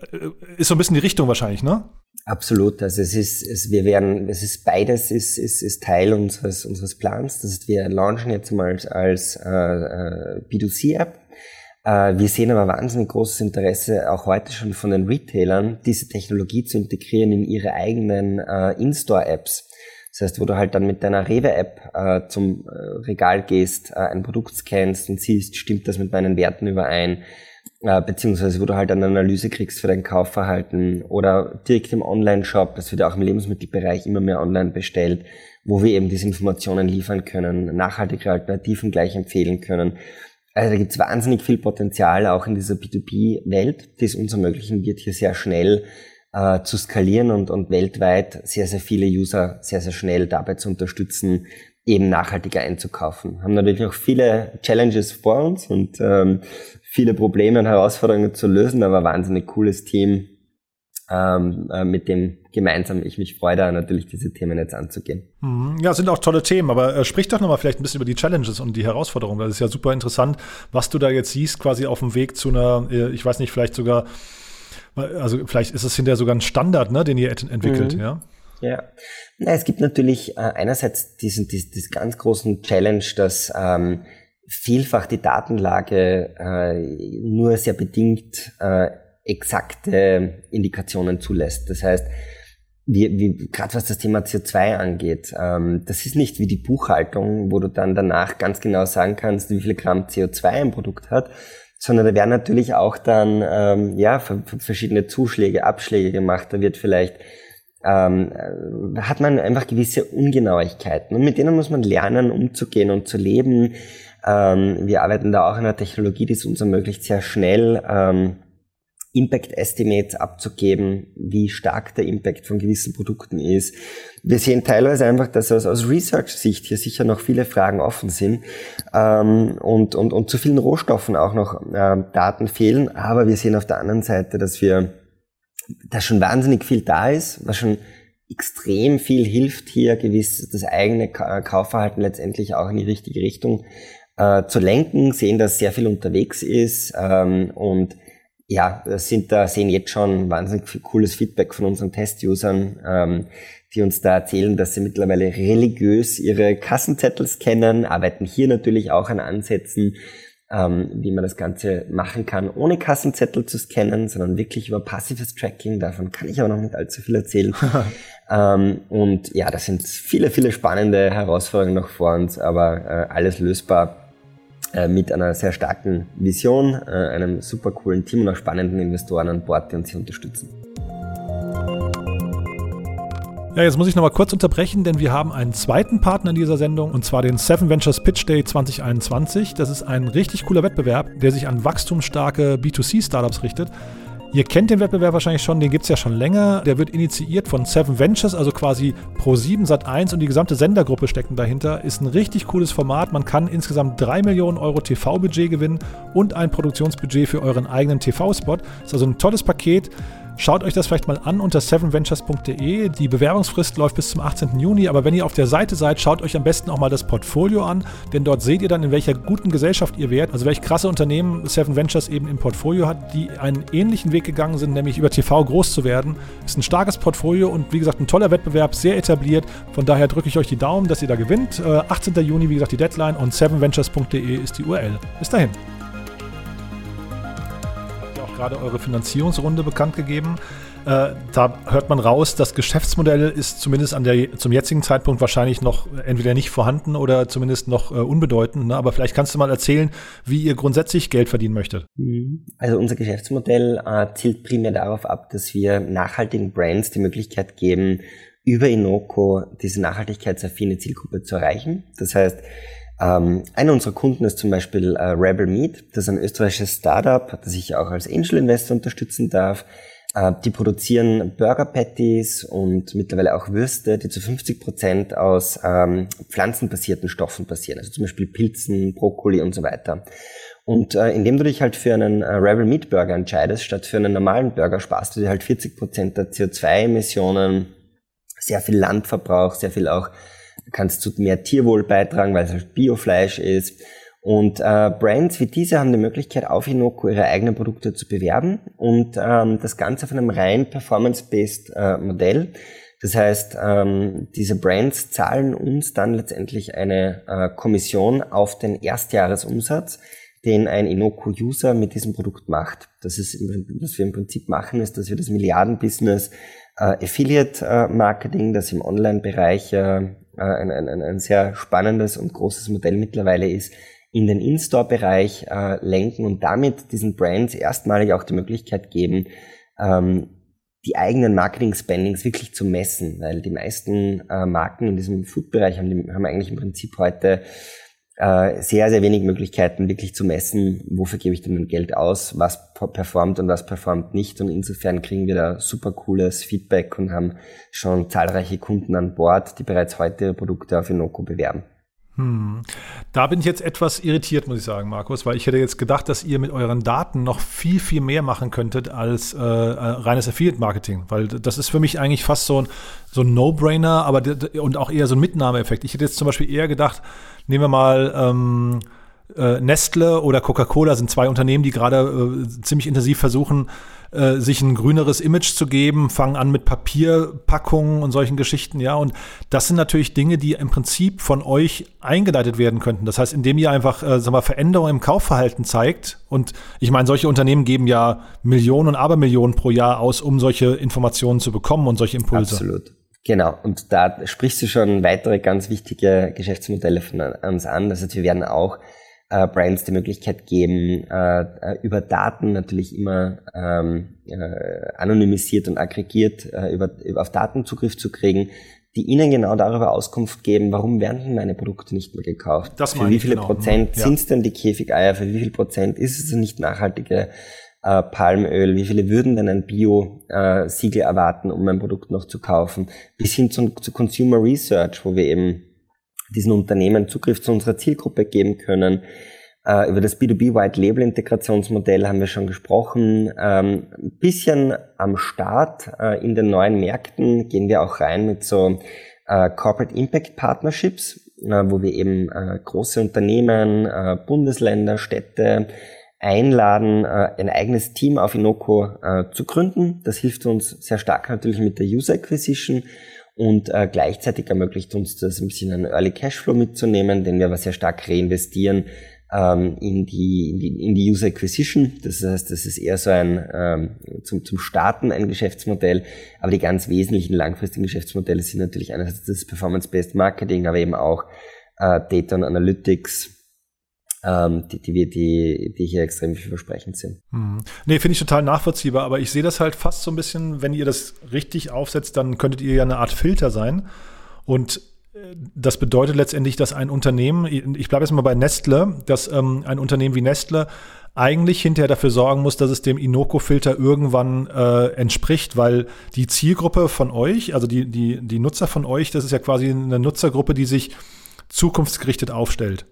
ist so ein bisschen die Richtung wahrscheinlich, ne? Absolut. Also es ist, es, wir werden, es ist beides ist, ist, ist Teil unseres, unseres Plans. Das heißt, wir launchen jetzt mal als, als äh, äh B2C-App. Äh, wir sehen aber wahnsinnig großes Interesse auch heute schon von den Retailern, diese Technologie zu integrieren in ihre eigenen äh, In-Store-Apps. Das heißt, wo du halt dann mit deiner Rewe-App äh, zum äh, Regal gehst, ein Produkt scannst und siehst, stimmt das mit meinen Werten überein, äh, beziehungsweise wo du halt eine Analyse kriegst für dein Kaufverhalten oder direkt im Online-Shop, das wird auch im Lebensmittelbereich immer mehr online bestellt, wo wir eben diese Informationen liefern können, nachhaltige Alternativen gleich empfehlen können. Also da gibt es wahnsinnig viel Potenzial auch in dieser B2B-Welt, die es uns ermöglichen wird, hier sehr schnell äh, zu skalieren und, und weltweit sehr, sehr viele User sehr, sehr schnell dabei zu unterstützen, eben nachhaltiger einzukaufen. Haben natürlich noch viele Challenges vor uns und ähm, viele Probleme und Herausforderungen zu lösen, aber wahnsinnig cooles Team, ähm, äh, mit dem gemeinsam ich mich freue, da natürlich diese Themen jetzt anzugehen. Mhm. Ja, sind auch tolle Themen, aber äh, sprich doch nochmal vielleicht ein bisschen über die Challenges und die Herausforderungen. Das ist ja super interessant, was du da jetzt siehst, quasi auf dem Weg zu einer, äh, ich weiß nicht, vielleicht sogar also vielleicht ist es hinterher sogar ein Standard, ne, den ihr entwickelt, mhm. ja? Ja, Na, es gibt natürlich äh, einerseits diesen, diesen, diesen ganz großen Challenge, dass ähm, vielfach die Datenlage äh, nur sehr bedingt äh, exakte Indikationen zulässt. Das heißt, wie, wie, gerade was das Thema CO2 angeht, ähm, das ist nicht wie die Buchhaltung, wo du dann danach ganz genau sagen kannst, wie viel Gramm CO2 ein Produkt hat, sondern da werden natürlich auch dann ähm, ja verschiedene Zuschläge, Abschläge gemacht. Da wird vielleicht ähm, äh, hat man einfach gewisse Ungenauigkeiten und mit denen muss man lernen, umzugehen und zu leben. Ähm, wir arbeiten da auch in einer Technologie, die es uns ermöglicht, sehr schnell ähm, Impact Estimates abzugeben, wie stark der Impact von gewissen Produkten ist. Wir sehen teilweise einfach, dass aus, aus Research-Sicht hier sicher noch viele Fragen offen sind ähm, und, und, und zu vielen Rohstoffen auch noch äh, Daten fehlen. Aber wir sehen auf der anderen Seite, dass wir, dass schon wahnsinnig viel da ist, was schon extrem viel hilft, hier gewiss das eigene Kaufverhalten letztendlich auch in die richtige Richtung äh, zu lenken, sehen, dass sehr viel unterwegs ist ähm, und ja, sind da, sehen jetzt schon wahnsinnig viel cooles Feedback von unseren Test-Usern, ähm, die uns da erzählen, dass sie mittlerweile religiös ihre Kassenzettel scannen, arbeiten hier natürlich auch an Ansätzen, ähm, wie man das Ganze machen kann, ohne Kassenzettel zu scannen, sondern wirklich über passives Tracking. Davon kann ich aber noch nicht allzu viel erzählen. ähm, und ja, das sind viele, viele spannende Herausforderungen noch vor uns, aber äh, alles lösbar mit einer sehr starken Vision, äh, einem super coolen Team und auch spannenden Investoren an Bord, die uns hier unterstützen. Ja, jetzt muss ich nochmal kurz unterbrechen, denn wir haben einen zweiten Partner in dieser Sendung und zwar den Seven Ventures Pitch Day 2021. Das ist ein richtig cooler Wettbewerb, der sich an wachstumsstarke B2C-Startups richtet. Ihr kennt den Wettbewerb wahrscheinlich schon, den gibt es ja schon länger. Der wird initiiert von Seven Ventures, also quasi Pro7 Sat1 und die gesamte Sendergruppe stecken dahinter. Ist ein richtig cooles Format. Man kann insgesamt 3 Millionen Euro TV-Budget gewinnen und ein Produktionsbudget für euren eigenen TV-Spot. Ist also ein tolles Paket. Schaut euch das vielleicht mal an unter sevenventures.de. Die Bewerbungsfrist läuft bis zum 18. Juni, aber wenn ihr auf der Seite seid, schaut euch am besten auch mal das Portfolio an, denn dort seht ihr dann, in welcher guten Gesellschaft ihr wärt, also welche krasse Unternehmen Seven Ventures eben im Portfolio hat, die einen ähnlichen Weg gegangen sind, nämlich über TV groß zu werden. Ist ein starkes Portfolio und wie gesagt ein toller Wettbewerb, sehr etabliert. Von daher drücke ich euch die Daumen, dass ihr da gewinnt. 18. Äh, Juni, wie gesagt, die Deadline und sevenventures.de ist die URL. Bis dahin gerade eure Finanzierungsrunde bekannt gegeben. Äh, da hört man raus, das Geschäftsmodell ist zumindest an der, zum jetzigen Zeitpunkt wahrscheinlich noch entweder nicht vorhanden oder zumindest noch äh, unbedeutend. Ne? Aber vielleicht kannst du mal erzählen, wie ihr grundsätzlich Geld verdienen möchtet. Mhm. Also unser Geschäftsmodell äh, zielt primär darauf ab, dass wir nachhaltigen Brands die Möglichkeit geben, über Inoko diese nachhaltigkeitsaffine Zielgruppe zu erreichen. Das heißt, ähm, einer unserer Kunden ist zum Beispiel äh, Rebel Meat. Das ist ein österreichisches Startup, das ich auch als Angel Investor unterstützen darf. Äh, die produzieren Burger Patties und mittlerweile auch Würste, die zu 50 Prozent aus ähm, pflanzenbasierten Stoffen basieren. Also zum Beispiel Pilzen, Brokkoli und so weiter. Und äh, indem du dich halt für einen äh, Rebel Meat Burger entscheidest, statt für einen normalen Burger, sparst du dir halt 40 Prozent der CO2-Emissionen, sehr viel Landverbrauch, sehr viel auch kannst zu mehr Tierwohl beitragen, weil es halt Biofleisch ist. Und äh, Brands wie diese haben die Möglichkeit, auf Inoko ihre eigenen Produkte zu bewerben und ähm, das Ganze auf einem rein performance-based äh, Modell. Das heißt, ähm, diese Brands zahlen uns dann letztendlich eine äh, Kommission auf den Erstjahresumsatz, den ein Inoko-User mit diesem Produkt macht. Das ist, was wir im Prinzip machen, ist, dass wir das Milliardenbusiness äh, Affiliate-Marketing, das im Online-Bereich äh, äh, ein, ein, ein sehr spannendes und großes Modell mittlerweile ist, in den In-Store-Bereich äh, lenken und damit diesen Brands erstmalig auch die Möglichkeit geben, ähm, die eigenen Marketing-Spendings wirklich zu messen, weil die meisten äh, Marken in diesem Food-Bereich haben, haben eigentlich im Prinzip heute äh, sehr, sehr wenig Möglichkeiten, wirklich zu messen, wofür gebe ich denn mein Geld aus, was performt und was performt nicht. Und insofern kriegen wir da super cooles Feedback und haben schon zahlreiche Kunden an Bord, die bereits heute ihre Produkte auf Inoko bewerben. Hm. Da bin ich jetzt etwas irritiert, muss ich sagen, Markus, weil ich hätte jetzt gedacht, dass ihr mit euren Daten noch viel, viel mehr machen könntet als äh, äh reines Affiliate-Marketing, weil das ist für mich eigentlich fast so ein, so ein No-Brainer, aber und auch eher so ein Mitnahmeeffekt. Ich hätte jetzt zum Beispiel eher gedacht, nehmen wir mal ähm, äh, Nestle oder Coca-Cola sind zwei Unternehmen, die gerade äh, ziemlich intensiv versuchen, äh, sich ein grüneres Image zu geben, fangen an mit Papierpackungen und solchen Geschichten, ja. Und das sind natürlich Dinge, die im Prinzip von euch eingeleitet werden könnten. Das heißt, indem ihr einfach, äh, sagen wir, Veränderungen im Kaufverhalten zeigt. Und ich meine, solche Unternehmen geben ja Millionen und Abermillionen pro Jahr aus, um solche Informationen zu bekommen und solche Impulse. Absolut. Genau, und da sprichst du schon weitere ganz wichtige Geschäftsmodelle von uns an. Das heißt, wir werden auch äh, Brands die Möglichkeit geben, äh, äh, über Daten natürlich immer ähm, äh, anonymisiert und aggregiert äh, über, über auf Daten Zugriff zu kriegen, die ihnen genau darüber Auskunft geben, warum werden denn meine Produkte nicht mehr gekauft? Das für wie viele genau. Prozent ja. sind es denn die Käfigeier? Für wie viel Prozent ist es nicht nachhaltige äh, Palmöl? Wie viele würden denn ein Bio-Siegel erwarten, um mein Produkt noch zu kaufen? Bis hin zu, zu Consumer Research, wo wir eben diesen Unternehmen Zugriff zu unserer Zielgruppe geben können. Äh, über das B2B White Label Integrationsmodell haben wir schon gesprochen. Ähm, ein bisschen am Start äh, in den neuen Märkten gehen wir auch rein mit so äh, Corporate Impact Partnerships, wo wir eben große Unternehmen, Bundesländer, Städte einladen, ein eigenes Team auf Inoko zu gründen. Das hilft uns sehr stark natürlich mit der User Acquisition und äh, gleichzeitig ermöglicht uns das ein bisschen einen Early Cashflow mitzunehmen, den wir aber sehr stark reinvestieren ähm, in, die, in, die, in die User Acquisition. Das heißt, das ist eher so ein ähm, zum, zum Starten ein Geschäftsmodell, aber die ganz wesentlichen langfristigen Geschäftsmodelle sind natürlich einerseits das Performance-Based Marketing, aber eben auch äh, Data und Analytics, ähm, die, die, die, die hier extrem vielversprechend sind. Hm. Nee, finde ich total nachvollziehbar, aber ich sehe das halt fast so ein bisschen, wenn ihr das richtig aufsetzt, dann könntet ihr ja eine Art Filter sein. Und das bedeutet letztendlich, dass ein Unternehmen, ich bleibe jetzt mal bei Nestle, dass ähm, ein Unternehmen wie Nestle eigentlich hinterher dafür sorgen muss, dass es dem Inoko-Filter irgendwann äh, entspricht, weil die Zielgruppe von euch, also die, die, die Nutzer von euch, das ist ja quasi eine Nutzergruppe, die sich zukunftsgerichtet aufstellt.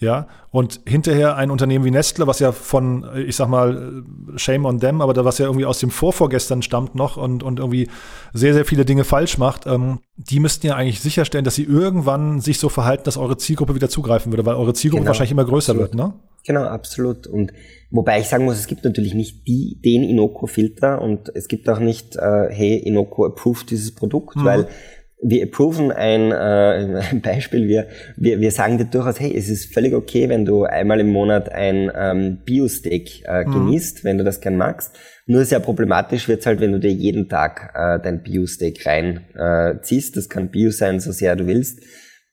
Ja, und hinterher ein Unternehmen wie Nestle, was ja von, ich sag mal, Shame on them, aber da was ja irgendwie aus dem Vorvorgestern stammt noch und, und irgendwie sehr, sehr viele Dinge falsch macht, ähm, die müssten ja eigentlich sicherstellen, dass sie irgendwann sich so verhalten, dass eure Zielgruppe wieder zugreifen würde, weil eure Zielgruppe genau, wahrscheinlich immer größer absolut. wird, ne? Genau, absolut. Und wobei ich sagen muss, es gibt natürlich nicht die, den Inoko-Filter und es gibt auch nicht, äh, hey, Inoko approved dieses Produkt, mhm. weil wir approven ein, äh, ein Beispiel, wir, wir, wir sagen dir durchaus, hey, es ist völlig okay, wenn du einmal im Monat ein ähm, Bio-Steak äh, mhm. genießt, wenn du das gern magst. Nur sehr problematisch wird's halt, wenn du dir jeden Tag äh, dein Bio-Steak rein äh, ziehst. Das kann Bio sein, so sehr du willst.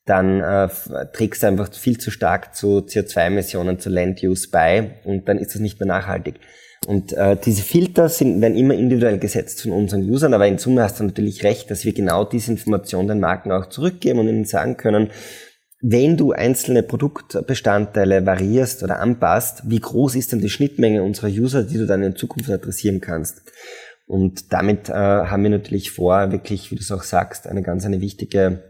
Dann äh, trägst du einfach viel zu stark zu CO2-Emissionen, zu Land-Use bei und dann ist das nicht mehr nachhaltig. Und äh, diese Filter sind, werden immer individuell gesetzt von unseren Usern, aber in Summe hast du natürlich recht, dass wir genau diese Information den Marken auch zurückgeben und ihnen sagen können, wenn du einzelne Produktbestandteile variierst oder anpasst, wie groß ist denn die Schnittmenge unserer User, die du dann in Zukunft adressieren kannst? Und damit äh, haben wir natürlich vor, wirklich, wie du es auch sagst, eine ganz eine wichtige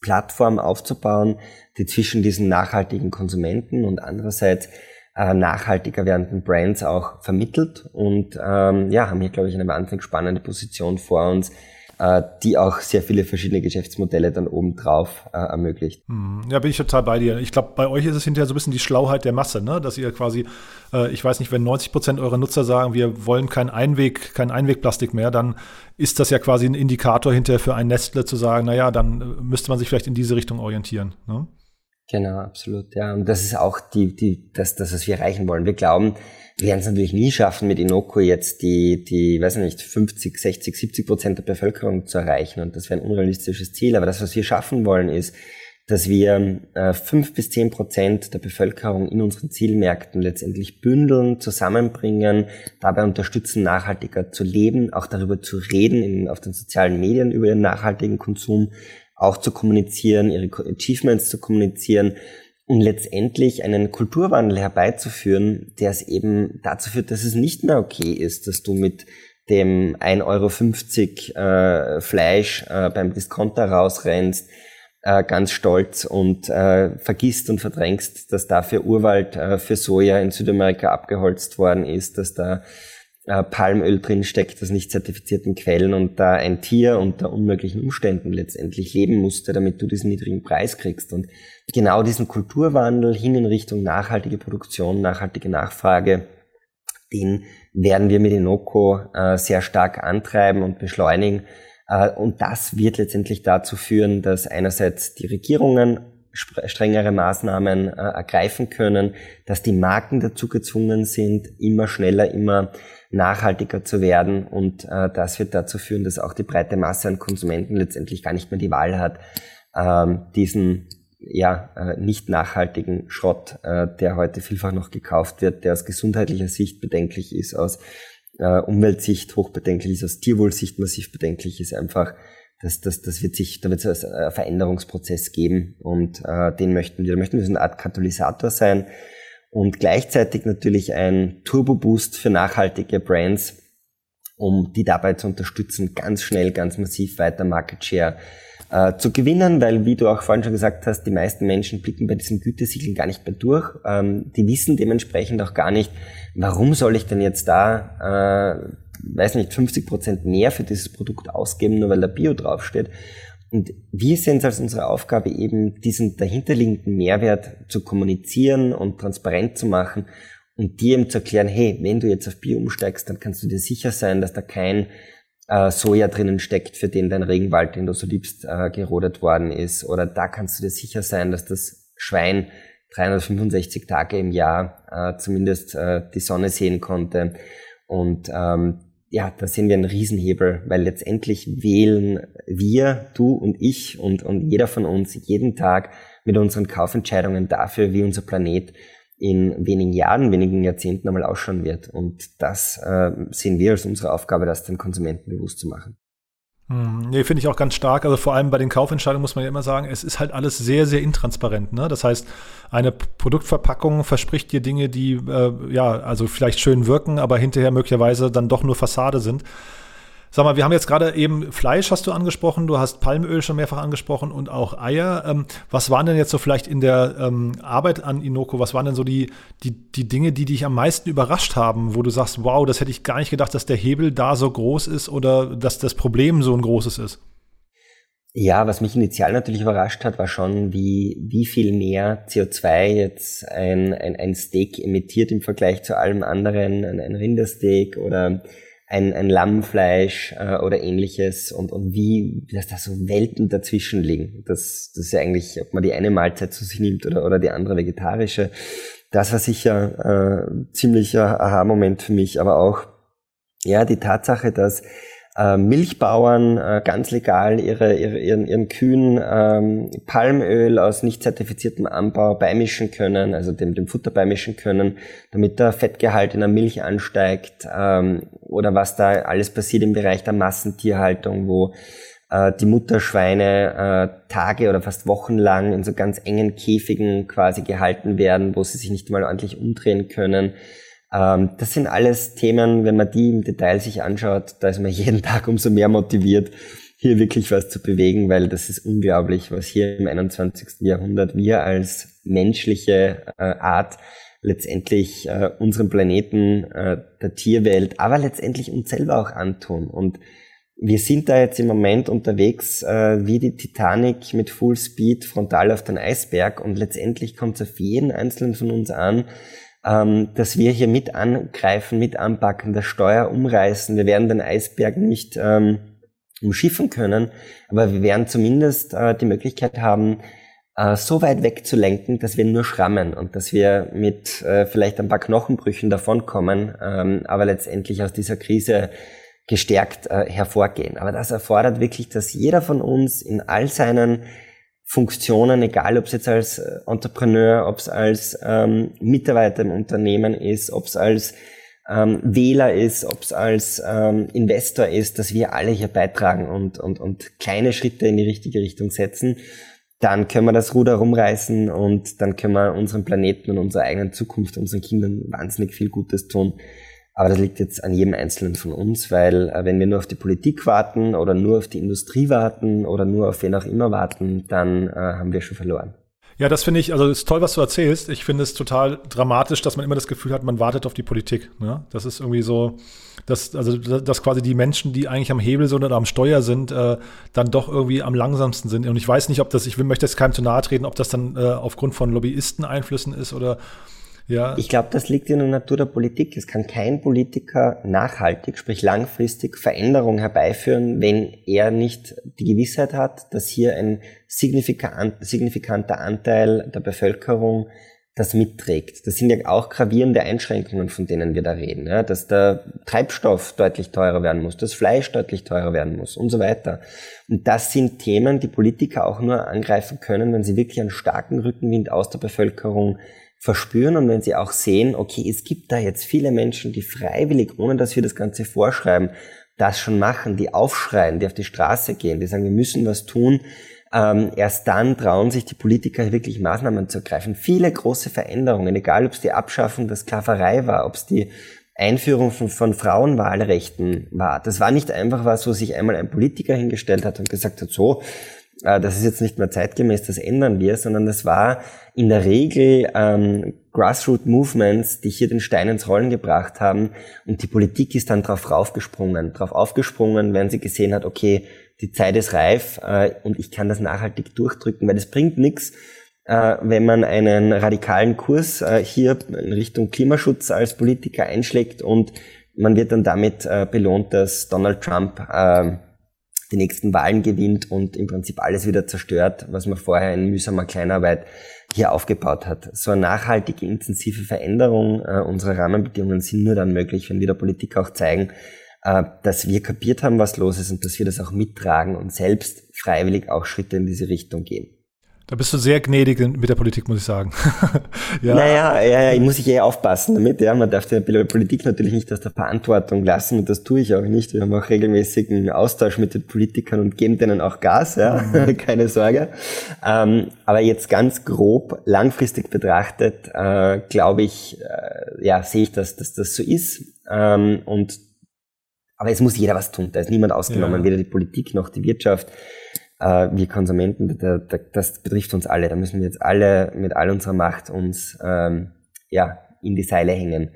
Plattform aufzubauen, die zwischen diesen nachhaltigen Konsumenten und andererseits äh, nachhaltiger werdenden Brands auch vermittelt und ähm, ja, haben hier, glaube ich, eine wahnsinnig spannende Position vor uns, äh, die auch sehr viele verschiedene Geschäftsmodelle dann obendrauf äh, ermöglicht. Hm, ja, bin ich total bei dir. Ich glaube, bei euch ist es hinterher so ein bisschen die Schlauheit der Masse, ne? dass ihr quasi, äh, ich weiß nicht, wenn 90 Prozent eurer Nutzer sagen, wir wollen kein Einweg, kein Einwegplastik mehr, dann ist das ja quasi ein Indikator hinterher für ein Nestle zu sagen, naja, dann äh, müsste man sich vielleicht in diese Richtung orientieren. Ne? Genau, absolut. Ja, und das ist auch die, die, das, das, was wir erreichen wollen. Wir glauben, wir werden es natürlich nie schaffen, mit Inoko jetzt die, die, weiß nicht, 50, 60, 70 Prozent der Bevölkerung zu erreichen. Und das wäre ein unrealistisches Ziel. Aber das, was wir schaffen wollen, ist, dass wir äh, fünf bis zehn Prozent der Bevölkerung in unseren Zielmärkten letztendlich bündeln, zusammenbringen, dabei unterstützen, nachhaltiger zu leben, auch darüber zu reden in, auf den sozialen Medien über ihren nachhaltigen Konsum, auch zu kommunizieren, ihre Achievements zu kommunizieren und letztendlich einen Kulturwandel herbeizuführen, der es eben dazu führt, dass es nicht mehr okay ist, dass du mit dem 1,50 Euro äh, Fleisch äh, beim Discounter rausrennst, äh, ganz stolz und äh, vergisst und verdrängst, dass dafür Urwald äh, für Soja in Südamerika abgeholzt worden ist, dass da äh, Palmöl drin steckt aus nicht zertifizierten Quellen und da ein Tier unter unmöglichen Umständen letztendlich leben musste, damit du diesen niedrigen Preis kriegst. Und genau diesen Kulturwandel hin in Richtung nachhaltige Produktion, nachhaltige Nachfrage, den werden wir mit Inoko äh, sehr stark antreiben und beschleunigen. Äh, und das wird letztendlich dazu führen, dass einerseits die Regierungen strengere Maßnahmen äh, ergreifen können, dass die Marken dazu gezwungen sind, immer schneller, immer nachhaltiger zu werden. Und äh, das wird dazu führen, dass auch die breite Masse an Konsumenten letztendlich gar nicht mehr die Wahl hat, ähm, diesen ja, äh, nicht nachhaltigen Schrott, äh, der heute vielfach noch gekauft wird, der aus gesundheitlicher Sicht bedenklich ist, aus äh, Umweltsicht hochbedenklich ist, aus Tierwohlsicht massiv bedenklich ist, einfach das, das, das wird sich, da wird es einen Veränderungsprozess geben und äh, den möchten wir, da möchten wir so eine Art Katalysator sein, und gleichzeitig natürlich ein Turbo-Boost für nachhaltige Brands, um die dabei zu unterstützen, ganz schnell, ganz massiv weiter Market Share äh, zu gewinnen, weil, wie du auch vorhin schon gesagt hast, die meisten Menschen blicken bei diesen Gütesiegeln gar nicht mehr durch. Ähm, die wissen dementsprechend auch gar nicht, warum soll ich denn jetzt da, äh, weiß nicht, 50 Prozent mehr für dieses Produkt ausgeben, nur weil da Bio draufsteht. Und wir sehen es als unsere Aufgabe eben, diesen dahinterliegenden Mehrwert zu kommunizieren und transparent zu machen und dir eben zu erklären, hey, wenn du jetzt auf Bio umsteigst, dann kannst du dir sicher sein, dass da kein äh, Soja drinnen steckt, für den dein Regenwald, den du so liebst, äh, gerodet worden ist. Oder da kannst du dir sicher sein, dass das Schwein 365 Tage im Jahr äh, zumindest äh, die Sonne sehen konnte. Und ähm, ja, da sehen wir einen Riesenhebel, weil letztendlich wählen wir, du und ich und, und jeder von uns jeden Tag mit unseren Kaufentscheidungen dafür, wie unser Planet in wenigen Jahren, wenigen Jahrzehnten einmal ausschauen wird. Und das äh, sehen wir als unsere Aufgabe, das den Konsumenten bewusst zu machen. Hm, nee, finde ich auch ganz stark. Also vor allem bei den Kaufentscheidungen muss man ja immer sagen, es ist halt alles sehr, sehr intransparent. Ne? Das heißt, eine Produktverpackung verspricht dir Dinge, die äh, ja, also vielleicht schön wirken, aber hinterher möglicherweise dann doch nur Fassade sind. Sag mal, wir haben jetzt gerade eben Fleisch hast du angesprochen, du hast Palmöl schon mehrfach angesprochen und auch Eier. Ähm, was waren denn jetzt so vielleicht in der ähm, Arbeit an Inoko, was waren denn so die, die, die Dinge, die dich am meisten überrascht haben, wo du sagst, wow, das hätte ich gar nicht gedacht, dass der Hebel da so groß ist oder dass das Problem so ein großes ist? Ja, was mich initial natürlich überrascht hat, war schon, wie, wie viel mehr CO2 jetzt ein, ein, ein Steak emittiert im Vergleich zu allem anderen, ein, ein Rindersteak oder ein, ein Lammfleisch äh, oder ähnliches und, und wie, dass da so Welten dazwischen liegen. Das, das ist ja eigentlich, ob man die eine Mahlzeit zu sich nimmt oder, oder die andere vegetarische. Das war sicher äh, ziemlicher Aha-Moment für mich, aber auch ja die Tatsache, dass äh, Milchbauern äh, ganz legal ihre, ihre, ihren, ihren Kühen ähm, Palmöl aus nicht zertifiziertem Anbau beimischen können, also dem, dem Futter beimischen können, damit der Fettgehalt in der Milch ansteigt ähm, oder was da alles passiert im Bereich der Massentierhaltung, wo äh, die Mutterschweine äh, Tage oder fast Wochen lang in so ganz engen Käfigen quasi gehalten werden, wo sie sich nicht mal ordentlich umdrehen können das sind alles Themen, wenn man die im Detail sich anschaut, da ist man jeden Tag umso mehr motiviert, hier wirklich was zu bewegen, weil das ist unglaublich, was hier im 21. Jahrhundert wir als menschliche äh, Art letztendlich äh, unserem Planeten, äh, der Tierwelt, aber letztendlich uns selber auch antun. Und wir sind da jetzt im Moment unterwegs äh, wie die Titanic mit Full Speed frontal auf den Eisberg und letztendlich kommt es auf jeden einzelnen von uns an, ähm, dass wir hier mit angreifen, mit anpacken, das Steuer umreißen. Wir werden den Eisberg nicht ähm, umschiffen können, aber wir werden zumindest äh, die Möglichkeit haben, äh, so weit wegzulenken, dass wir nur schrammen und dass wir mit äh, vielleicht ein paar Knochenbrüchen davonkommen, ähm, aber letztendlich aus dieser Krise gestärkt äh, hervorgehen. Aber das erfordert wirklich, dass jeder von uns in all seinen Funktionen, egal ob es jetzt als äh, Entrepreneur, ob es als ähm, Mitarbeiter im Unternehmen ist, ob es als ähm, Wähler ist, ob es als ähm, Investor ist, dass wir alle hier beitragen und, und, und kleine Schritte in die richtige Richtung setzen, dann können wir das Ruder rumreißen und dann können wir unserem Planeten und unserer eigenen Zukunft, unseren Kindern wahnsinnig viel Gutes tun. Aber das liegt jetzt an jedem Einzelnen von uns, weil äh, wenn wir nur auf die Politik warten oder nur auf die Industrie warten oder nur auf wen auch immer warten, dann äh, haben wir schon verloren. Ja, das finde ich, also ist toll, was du erzählst. Ich finde es total dramatisch, dass man immer das Gefühl hat, man wartet auf die Politik. Ne? Das ist irgendwie so, dass, also, dass quasi die Menschen, die eigentlich am Hebel sind oder am Steuer sind, äh, dann doch irgendwie am langsamsten sind. Und ich weiß nicht, ob das, ich möchte jetzt keinem zu nahe treten, ob das dann äh, aufgrund von Lobbyisten-Einflüssen ist oder ja. Ich glaube, das liegt in der Natur der Politik. Es kann kein Politiker nachhaltig, sprich langfristig Veränderung herbeiführen, wenn er nicht die Gewissheit hat, dass hier ein signifikanter Anteil der Bevölkerung das mitträgt. Das sind ja auch gravierende Einschränkungen, von denen wir da reden. Ja, dass der Treibstoff deutlich teurer werden muss, das Fleisch deutlich teurer werden muss und so weiter. Und das sind Themen, die Politiker auch nur angreifen können, wenn sie wirklich einen starken Rückenwind aus der Bevölkerung verspüren und wenn sie auch sehen, okay, es gibt da jetzt viele Menschen, die freiwillig, ohne dass wir das Ganze vorschreiben, das schon machen, die aufschreien, die auf die Straße gehen, die sagen, wir müssen was tun, ähm, erst dann trauen sich die Politiker wirklich Maßnahmen zu ergreifen. Viele große Veränderungen, egal ob es die Abschaffung der Sklaverei war, ob es die Einführung von, von Frauenwahlrechten war. Das war nicht einfach was, wo sich einmal ein Politiker hingestellt hat und gesagt hat, so, äh, das ist jetzt nicht mehr zeitgemäß, das ändern wir, sondern das war in der Regel ähm, Grassroot Movements, die hier den Stein ins Rollen gebracht haben und die Politik ist dann drauf raufgesprungen, drauf aufgesprungen, wenn sie gesehen hat, okay, die Zeit ist reif äh, und ich kann das nachhaltig durchdrücken, weil es bringt nichts, äh, wenn man einen radikalen Kurs äh, hier in Richtung Klimaschutz als Politiker einschlägt und man wird dann damit äh, belohnt, dass Donald Trump äh, die nächsten Wahlen gewinnt und im Prinzip alles wieder zerstört, was man vorher in mühsamer Kleinarbeit hier aufgebaut hat. So eine nachhaltige, intensive Veränderung äh, unserer Rahmenbedingungen sind nur dann möglich, wenn wir der Politik auch zeigen, äh, dass wir kapiert haben, was los ist und dass wir das auch mittragen und selbst freiwillig auch Schritte in diese Richtung gehen. Da bist du sehr gnädig mit der Politik, muss ich sagen. ja. Naja, ja, ja, ich muss ich eh aufpassen damit. Ja, man darf die Politik natürlich nicht aus der Verantwortung lassen und das tue ich auch nicht. Wir haben auch regelmäßigen Austausch mit den Politikern und geben denen auch Gas, ja, mhm. keine Sorge. Ähm, aber jetzt ganz grob, langfristig betrachtet, äh, glaube ich, äh, ja, sehe ich, dass, dass das so ist. Ähm, und aber es muss jeder was tun. Da ist niemand ausgenommen, ja. weder die Politik noch die Wirtschaft äh, wir Konsumenten, da, da, das betrifft uns alle. Da müssen wir jetzt alle mit all unserer Macht uns ähm, ja, in die Seile hängen,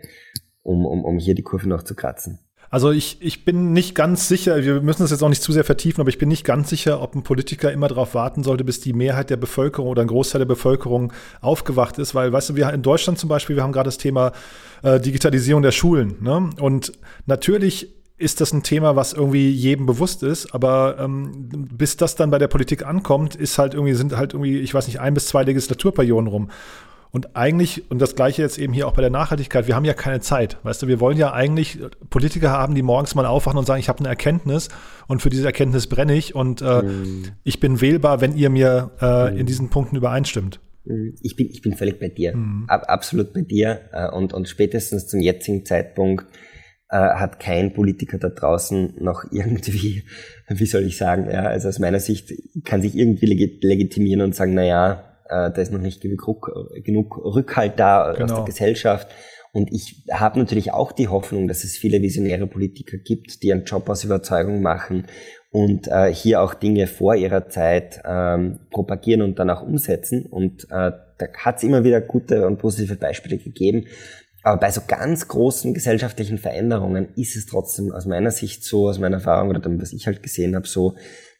um, um, um hier die Kurve noch zu kratzen. Also ich, ich bin nicht ganz sicher, wir müssen das jetzt auch nicht zu sehr vertiefen, aber ich bin nicht ganz sicher, ob ein Politiker immer darauf warten sollte, bis die Mehrheit der Bevölkerung oder ein Großteil der Bevölkerung aufgewacht ist. Weil, weißt du, wir in Deutschland zum Beispiel, wir haben gerade das Thema äh, Digitalisierung der Schulen. Ne? Und natürlich ist das ein Thema, was irgendwie jedem bewusst ist, aber ähm, bis das dann bei der Politik ankommt, ist halt irgendwie, sind halt irgendwie, ich weiß nicht, ein bis zwei Legislaturperioden rum. Und eigentlich, und das gleiche jetzt eben hier auch bei der Nachhaltigkeit, wir haben ja keine Zeit. Weißt du, wir wollen ja eigentlich Politiker haben, die morgens mal aufwachen und sagen, ich habe eine Erkenntnis und für diese Erkenntnis brenne ich und äh, mm. ich bin wählbar, wenn ihr mir äh, mm. in diesen Punkten übereinstimmt. Mhm. Ich bin, ich bin völlig bei dir, mm. absolut bei dir äh, und, und spätestens zum jetzigen Zeitpunkt äh, hat kein Politiker da draußen noch irgendwie, wie soll ich sagen, ja, also aus meiner Sicht kann sich irgendwie legitimieren und sagen, na ja, äh, da ist noch nicht genug, genug Rückhalt da genau. aus der Gesellschaft. Und ich habe natürlich auch die Hoffnung, dass es viele visionäre Politiker gibt, die einen Job aus Überzeugung machen und äh, hier auch Dinge vor ihrer Zeit ähm, propagieren und dann auch umsetzen. Und äh, da hat es immer wieder gute und positive Beispiele gegeben. Aber bei so ganz großen gesellschaftlichen Veränderungen ist es trotzdem aus meiner Sicht so, aus meiner Erfahrung oder dem, was ich halt gesehen habe, so,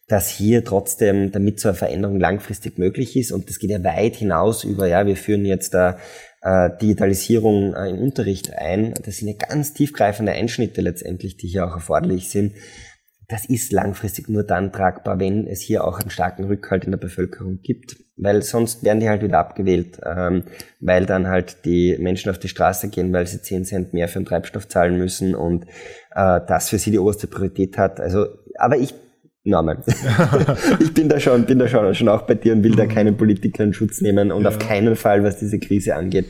dass hier trotzdem, damit so eine Veränderung langfristig möglich ist, und das geht ja weit hinaus über, ja, wir führen jetzt da äh, Digitalisierung äh, im Unterricht ein. Das sind ja ganz tiefgreifende Einschnitte letztendlich, die hier auch erforderlich sind. Das ist langfristig nur dann tragbar, wenn es hier auch einen starken Rückhalt in der Bevölkerung gibt weil sonst werden die halt wieder abgewählt, ähm, weil dann halt die Menschen auf die Straße gehen, weil sie 10 Cent mehr für den Treibstoff zahlen müssen und äh, das für sie die oberste Priorität hat. Also, aber ich Nein, ich bin da schon, bin da schon, schon auch bei dir und will da mhm. keinen Politiker in Schutz nehmen und ja. auf keinen Fall, was diese Krise angeht,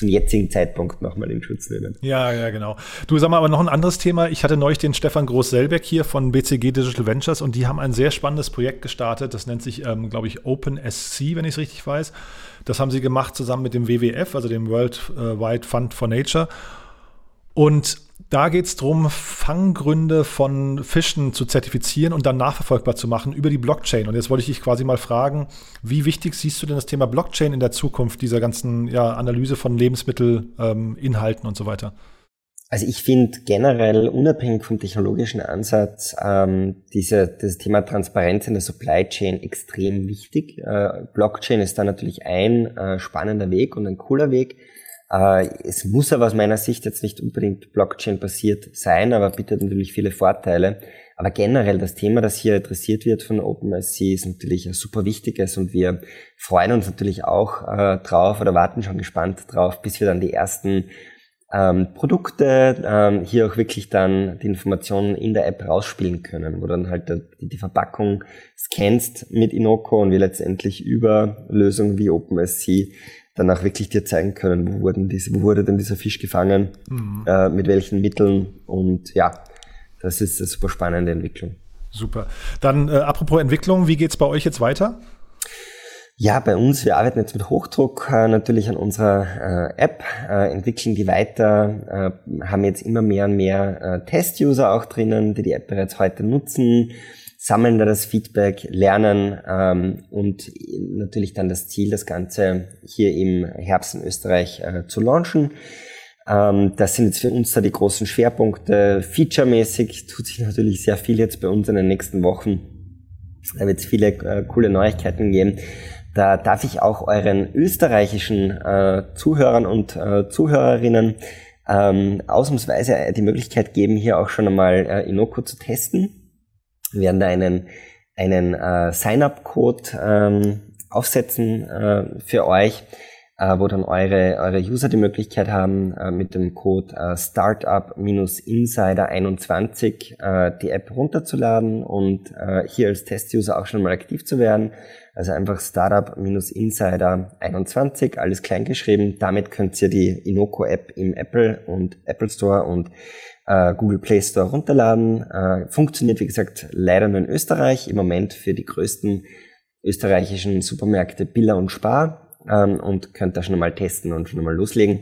zum jetzigen Zeitpunkt nochmal in Schutz nehmen. Ja, ja, genau. Du sag mal, aber noch ein anderes Thema. Ich hatte neulich den Stefan Groß-Selbeck hier von BCG Digital Ventures und die haben ein sehr spannendes Projekt gestartet. Das nennt sich, ähm, glaube ich, OpenSC, wenn ich es richtig weiß. Das haben sie gemacht zusammen mit dem WWF, also dem World äh, Wide Fund for Nature. Und da geht es darum, Fanggründe von Fischen zu zertifizieren und dann nachverfolgbar zu machen über die Blockchain. Und jetzt wollte ich dich quasi mal fragen, wie wichtig siehst du denn das Thema Blockchain in der Zukunft dieser ganzen ja, Analyse von Lebensmittelinhalten ähm, und so weiter? Also ich finde generell unabhängig vom technologischen Ansatz ähm, diese, das Thema Transparenz in der Supply Chain extrem wichtig. Äh, Blockchain ist da natürlich ein äh, spannender Weg und ein cooler Weg. Äh, es muss aber aus meiner Sicht jetzt nicht unbedingt Blockchain-basiert sein, aber bietet natürlich viele Vorteile. Aber generell das Thema, das hier adressiert wird von OpenIC, ist natürlich ein super wichtiges und wir freuen uns natürlich auch äh, drauf oder warten schon gespannt drauf, bis wir dann die ersten ähm, Produkte ähm, hier auch wirklich dann die Informationen in der App rausspielen können, wo dann halt die, die Verpackung scannst mit Inoko und wir letztendlich über Lösungen wie OpenSC dann auch wirklich dir zeigen können, wo, wurden diese, wo wurde denn dieser Fisch gefangen, mhm. äh, mit welchen Mitteln und ja, das ist eine super spannende Entwicklung. Super. Dann äh, apropos Entwicklung, wie geht es bei euch jetzt weiter? Ja, bei uns, wir arbeiten jetzt mit Hochdruck äh, natürlich an unserer äh, App, äh, entwickeln die weiter, äh, haben jetzt immer mehr und mehr äh, Test-User auch drinnen, die die App bereits heute nutzen, sammeln da das Feedback, lernen ähm, und natürlich dann das Ziel, das Ganze hier im Herbst in Österreich äh, zu launchen. Ähm, das sind jetzt für uns da die großen Schwerpunkte. Featuremäßig tut sich natürlich sehr viel jetzt bei uns in den nächsten Wochen. Da wird es viele äh, coole Neuigkeiten geben. Da darf ich auch euren österreichischen äh, Zuhörern und äh, Zuhörerinnen ähm, ausnahmsweise die Möglichkeit geben, hier auch schon einmal äh, Inoko zu testen. Wir werden da einen, einen äh, Sign-up-Code ähm, aufsetzen äh, für euch, äh, wo dann eure, eure User die Möglichkeit haben, äh, mit dem Code äh, Startup-Insider21 äh, die App runterzuladen und äh, hier als Test-User auch schon mal aktiv zu werden. Also einfach Startup-Insider21, alles kleingeschrieben. Damit könnt ihr die Inoco-App im Apple und Apple Store und äh, Google Play Store runterladen. Äh, funktioniert, wie gesagt, leider nur in Österreich. Im Moment für die größten österreichischen Supermärkte Billa und Spar ähm, und könnt da schon mal testen und schon mal loslegen.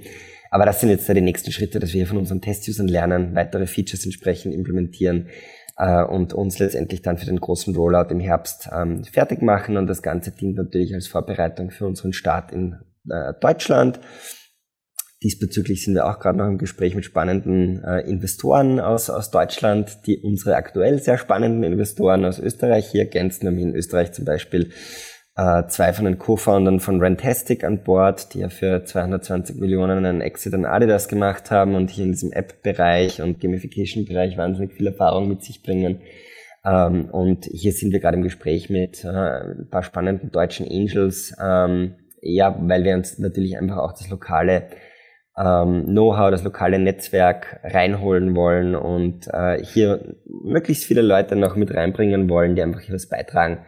Aber das sind jetzt da die nächsten Schritte, dass wir von unseren Testusern lernen, weitere Features entsprechend implementieren äh, und uns letztendlich dann für den großen Rollout im Herbst ähm, fertig machen. Und das Ganze dient natürlich als Vorbereitung für unseren Start in äh, Deutschland. Diesbezüglich sind wir auch gerade noch im Gespräch mit spannenden äh, Investoren aus, aus Deutschland, die unsere aktuell sehr spannenden Investoren aus Österreich hier ergänzen. Wir haben in Österreich zum Beispiel äh, zwei von den Co-Foundern von Rentastic an Bord, die ja für 220 Millionen einen Exit an Adidas gemacht haben und hier in diesem App-Bereich und Gamification-Bereich wahnsinnig viel Erfahrung mit sich bringen. Ähm, und hier sind wir gerade im Gespräch mit äh, ein paar spannenden deutschen Angels, ähm, ja, weil wir uns natürlich einfach auch das lokale ähm, Know-how, das lokale Netzwerk reinholen wollen und äh, hier möglichst viele Leute noch mit reinbringen wollen, die einfach hier was beitragen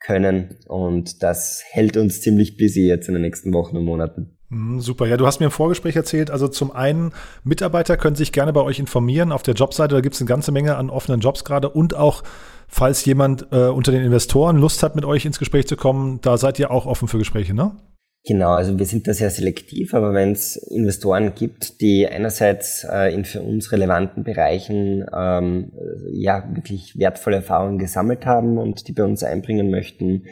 können. Und das hält uns ziemlich busy jetzt in den nächsten Wochen und Monaten. Mhm, super. Ja, du hast mir im Vorgespräch erzählt, also zum einen, Mitarbeiter können sich gerne bei euch informieren auf der Jobseite. Da gibt es eine ganze Menge an offenen Jobs gerade und auch, falls jemand äh, unter den Investoren Lust hat, mit euch ins Gespräch zu kommen, da seid ihr auch offen für Gespräche, ne? Genau, also wir sind da sehr selektiv, aber wenn es Investoren gibt, die einerseits äh, in für uns relevanten Bereichen ähm, ja wirklich wertvolle Erfahrungen gesammelt haben und die bei uns einbringen möchten,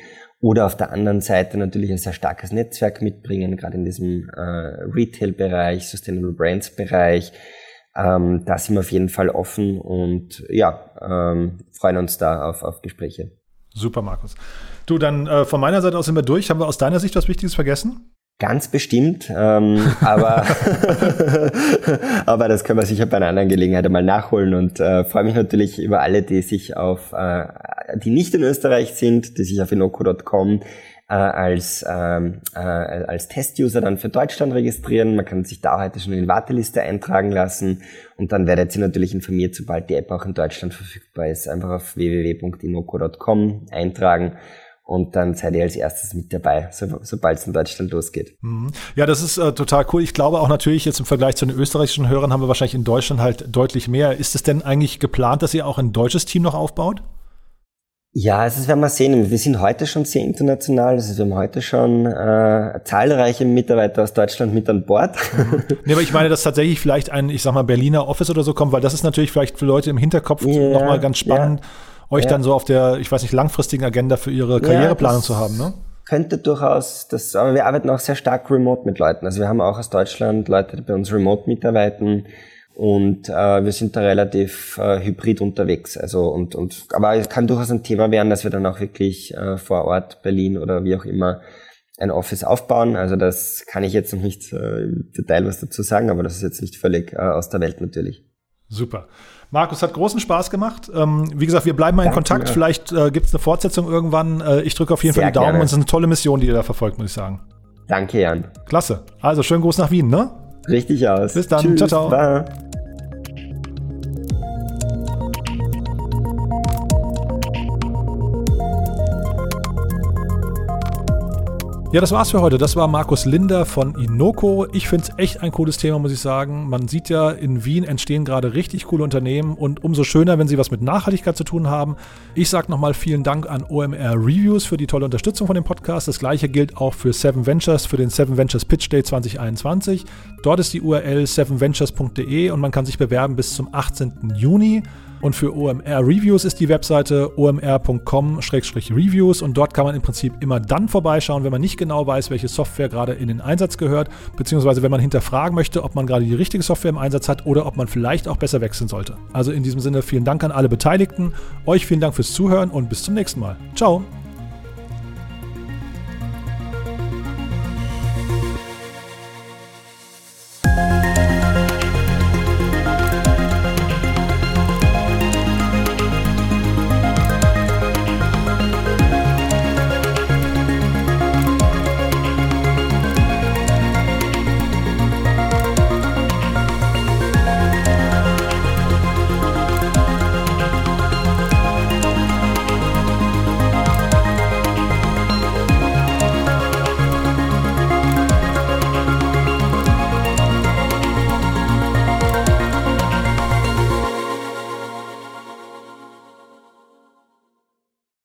oder auf der anderen Seite natürlich ein sehr starkes Netzwerk mitbringen, gerade in diesem äh, Retail-Bereich, Sustainable Brands-Bereich, ähm, da sind wir auf jeden Fall offen und ja, ähm, freuen uns da auf, auf Gespräche. Super, Markus. Du, dann äh, von meiner Seite aus sind wir durch. Haben wir aus deiner Sicht was Wichtiges vergessen? Ganz bestimmt, ähm, aber, aber das können wir sicher bei einer anderen Gelegenheit einmal nachholen und äh, freue mich natürlich über alle, die sich auf, äh, die nicht in Österreich sind, die sich auf inoco.com äh, als, ähm, äh, als Test-User dann für Deutschland registrieren. Man kann sich da heute schon in die Warteliste eintragen lassen und dann werdet ihr natürlich informiert, sobald die App auch in Deutschland verfügbar ist. Einfach auf www.inoco.com eintragen und dann seid ihr als erstes mit dabei, so, sobald es in Deutschland losgeht. Mhm. Ja, das ist äh, total cool. Ich glaube auch natürlich jetzt im Vergleich zu den österreichischen Hörern haben wir wahrscheinlich in Deutschland halt deutlich mehr. Ist es denn eigentlich geplant, dass ihr auch ein deutsches Team noch aufbaut? Ja, also das werden wir sehen. Wir sind heute schon sehr international. Also wir haben heute schon äh, zahlreiche Mitarbeiter aus Deutschland mit an Bord. nee, aber ich meine, dass tatsächlich vielleicht ein, ich sag mal, Berliner Office oder so kommt, weil das ist natürlich vielleicht für Leute im Hinterkopf yeah, nochmal ganz spannend. Ja euch ja. dann so auf der, ich weiß nicht, langfristigen Agenda für ihre Karriereplanung ja, zu haben, ne? Könnte durchaus, das, aber wir arbeiten auch sehr stark remote mit Leuten. Also wir haben auch aus Deutschland Leute, die bei uns remote mitarbeiten und äh, wir sind da relativ äh, hybrid unterwegs. Also und und aber es kann durchaus ein Thema werden, dass wir dann auch wirklich äh, vor Ort Berlin oder wie auch immer ein Office aufbauen. Also das kann ich jetzt noch nicht äh, im Detail was dazu sagen, aber das ist jetzt nicht völlig äh, aus der Welt natürlich. Super. Markus, hat großen Spaß gemacht. Ähm, wie gesagt, wir bleiben mal in Danke, Kontakt. Vielleicht äh, gibt es eine Fortsetzung irgendwann. Äh, ich drücke auf jeden Sehr Fall die Daumen gerne. und es ist eine tolle Mission, die ihr da verfolgt, muss ich sagen. Danke, Jan. Klasse. Also schönen Gruß nach Wien, ne? Richtig aus. Bis dann. Tschüss, ciao, ciao. Bye. Ja, das war's für heute. Das war Markus Linder von Inoko. Ich finde es echt ein cooles Thema, muss ich sagen. Man sieht ja, in Wien entstehen gerade richtig coole Unternehmen und umso schöner, wenn sie was mit Nachhaltigkeit zu tun haben. Ich sage nochmal vielen Dank an OMR Reviews für die tolle Unterstützung von dem Podcast. Das gleiche gilt auch für Seven Ventures, für den Seven Ventures Pitch Day 2021. Dort ist die URL sevenventures.de und man kann sich bewerben bis zum 18. Juni. Und für OMR Reviews ist die Webseite omr.com-reviews und dort kann man im Prinzip immer dann vorbeischauen, wenn man nicht genau weiß, welche Software gerade in den Einsatz gehört, beziehungsweise wenn man hinterfragen möchte, ob man gerade die richtige Software im Einsatz hat oder ob man vielleicht auch besser wechseln sollte. Also in diesem Sinne vielen Dank an alle Beteiligten, euch vielen Dank fürs Zuhören und bis zum nächsten Mal. Ciao!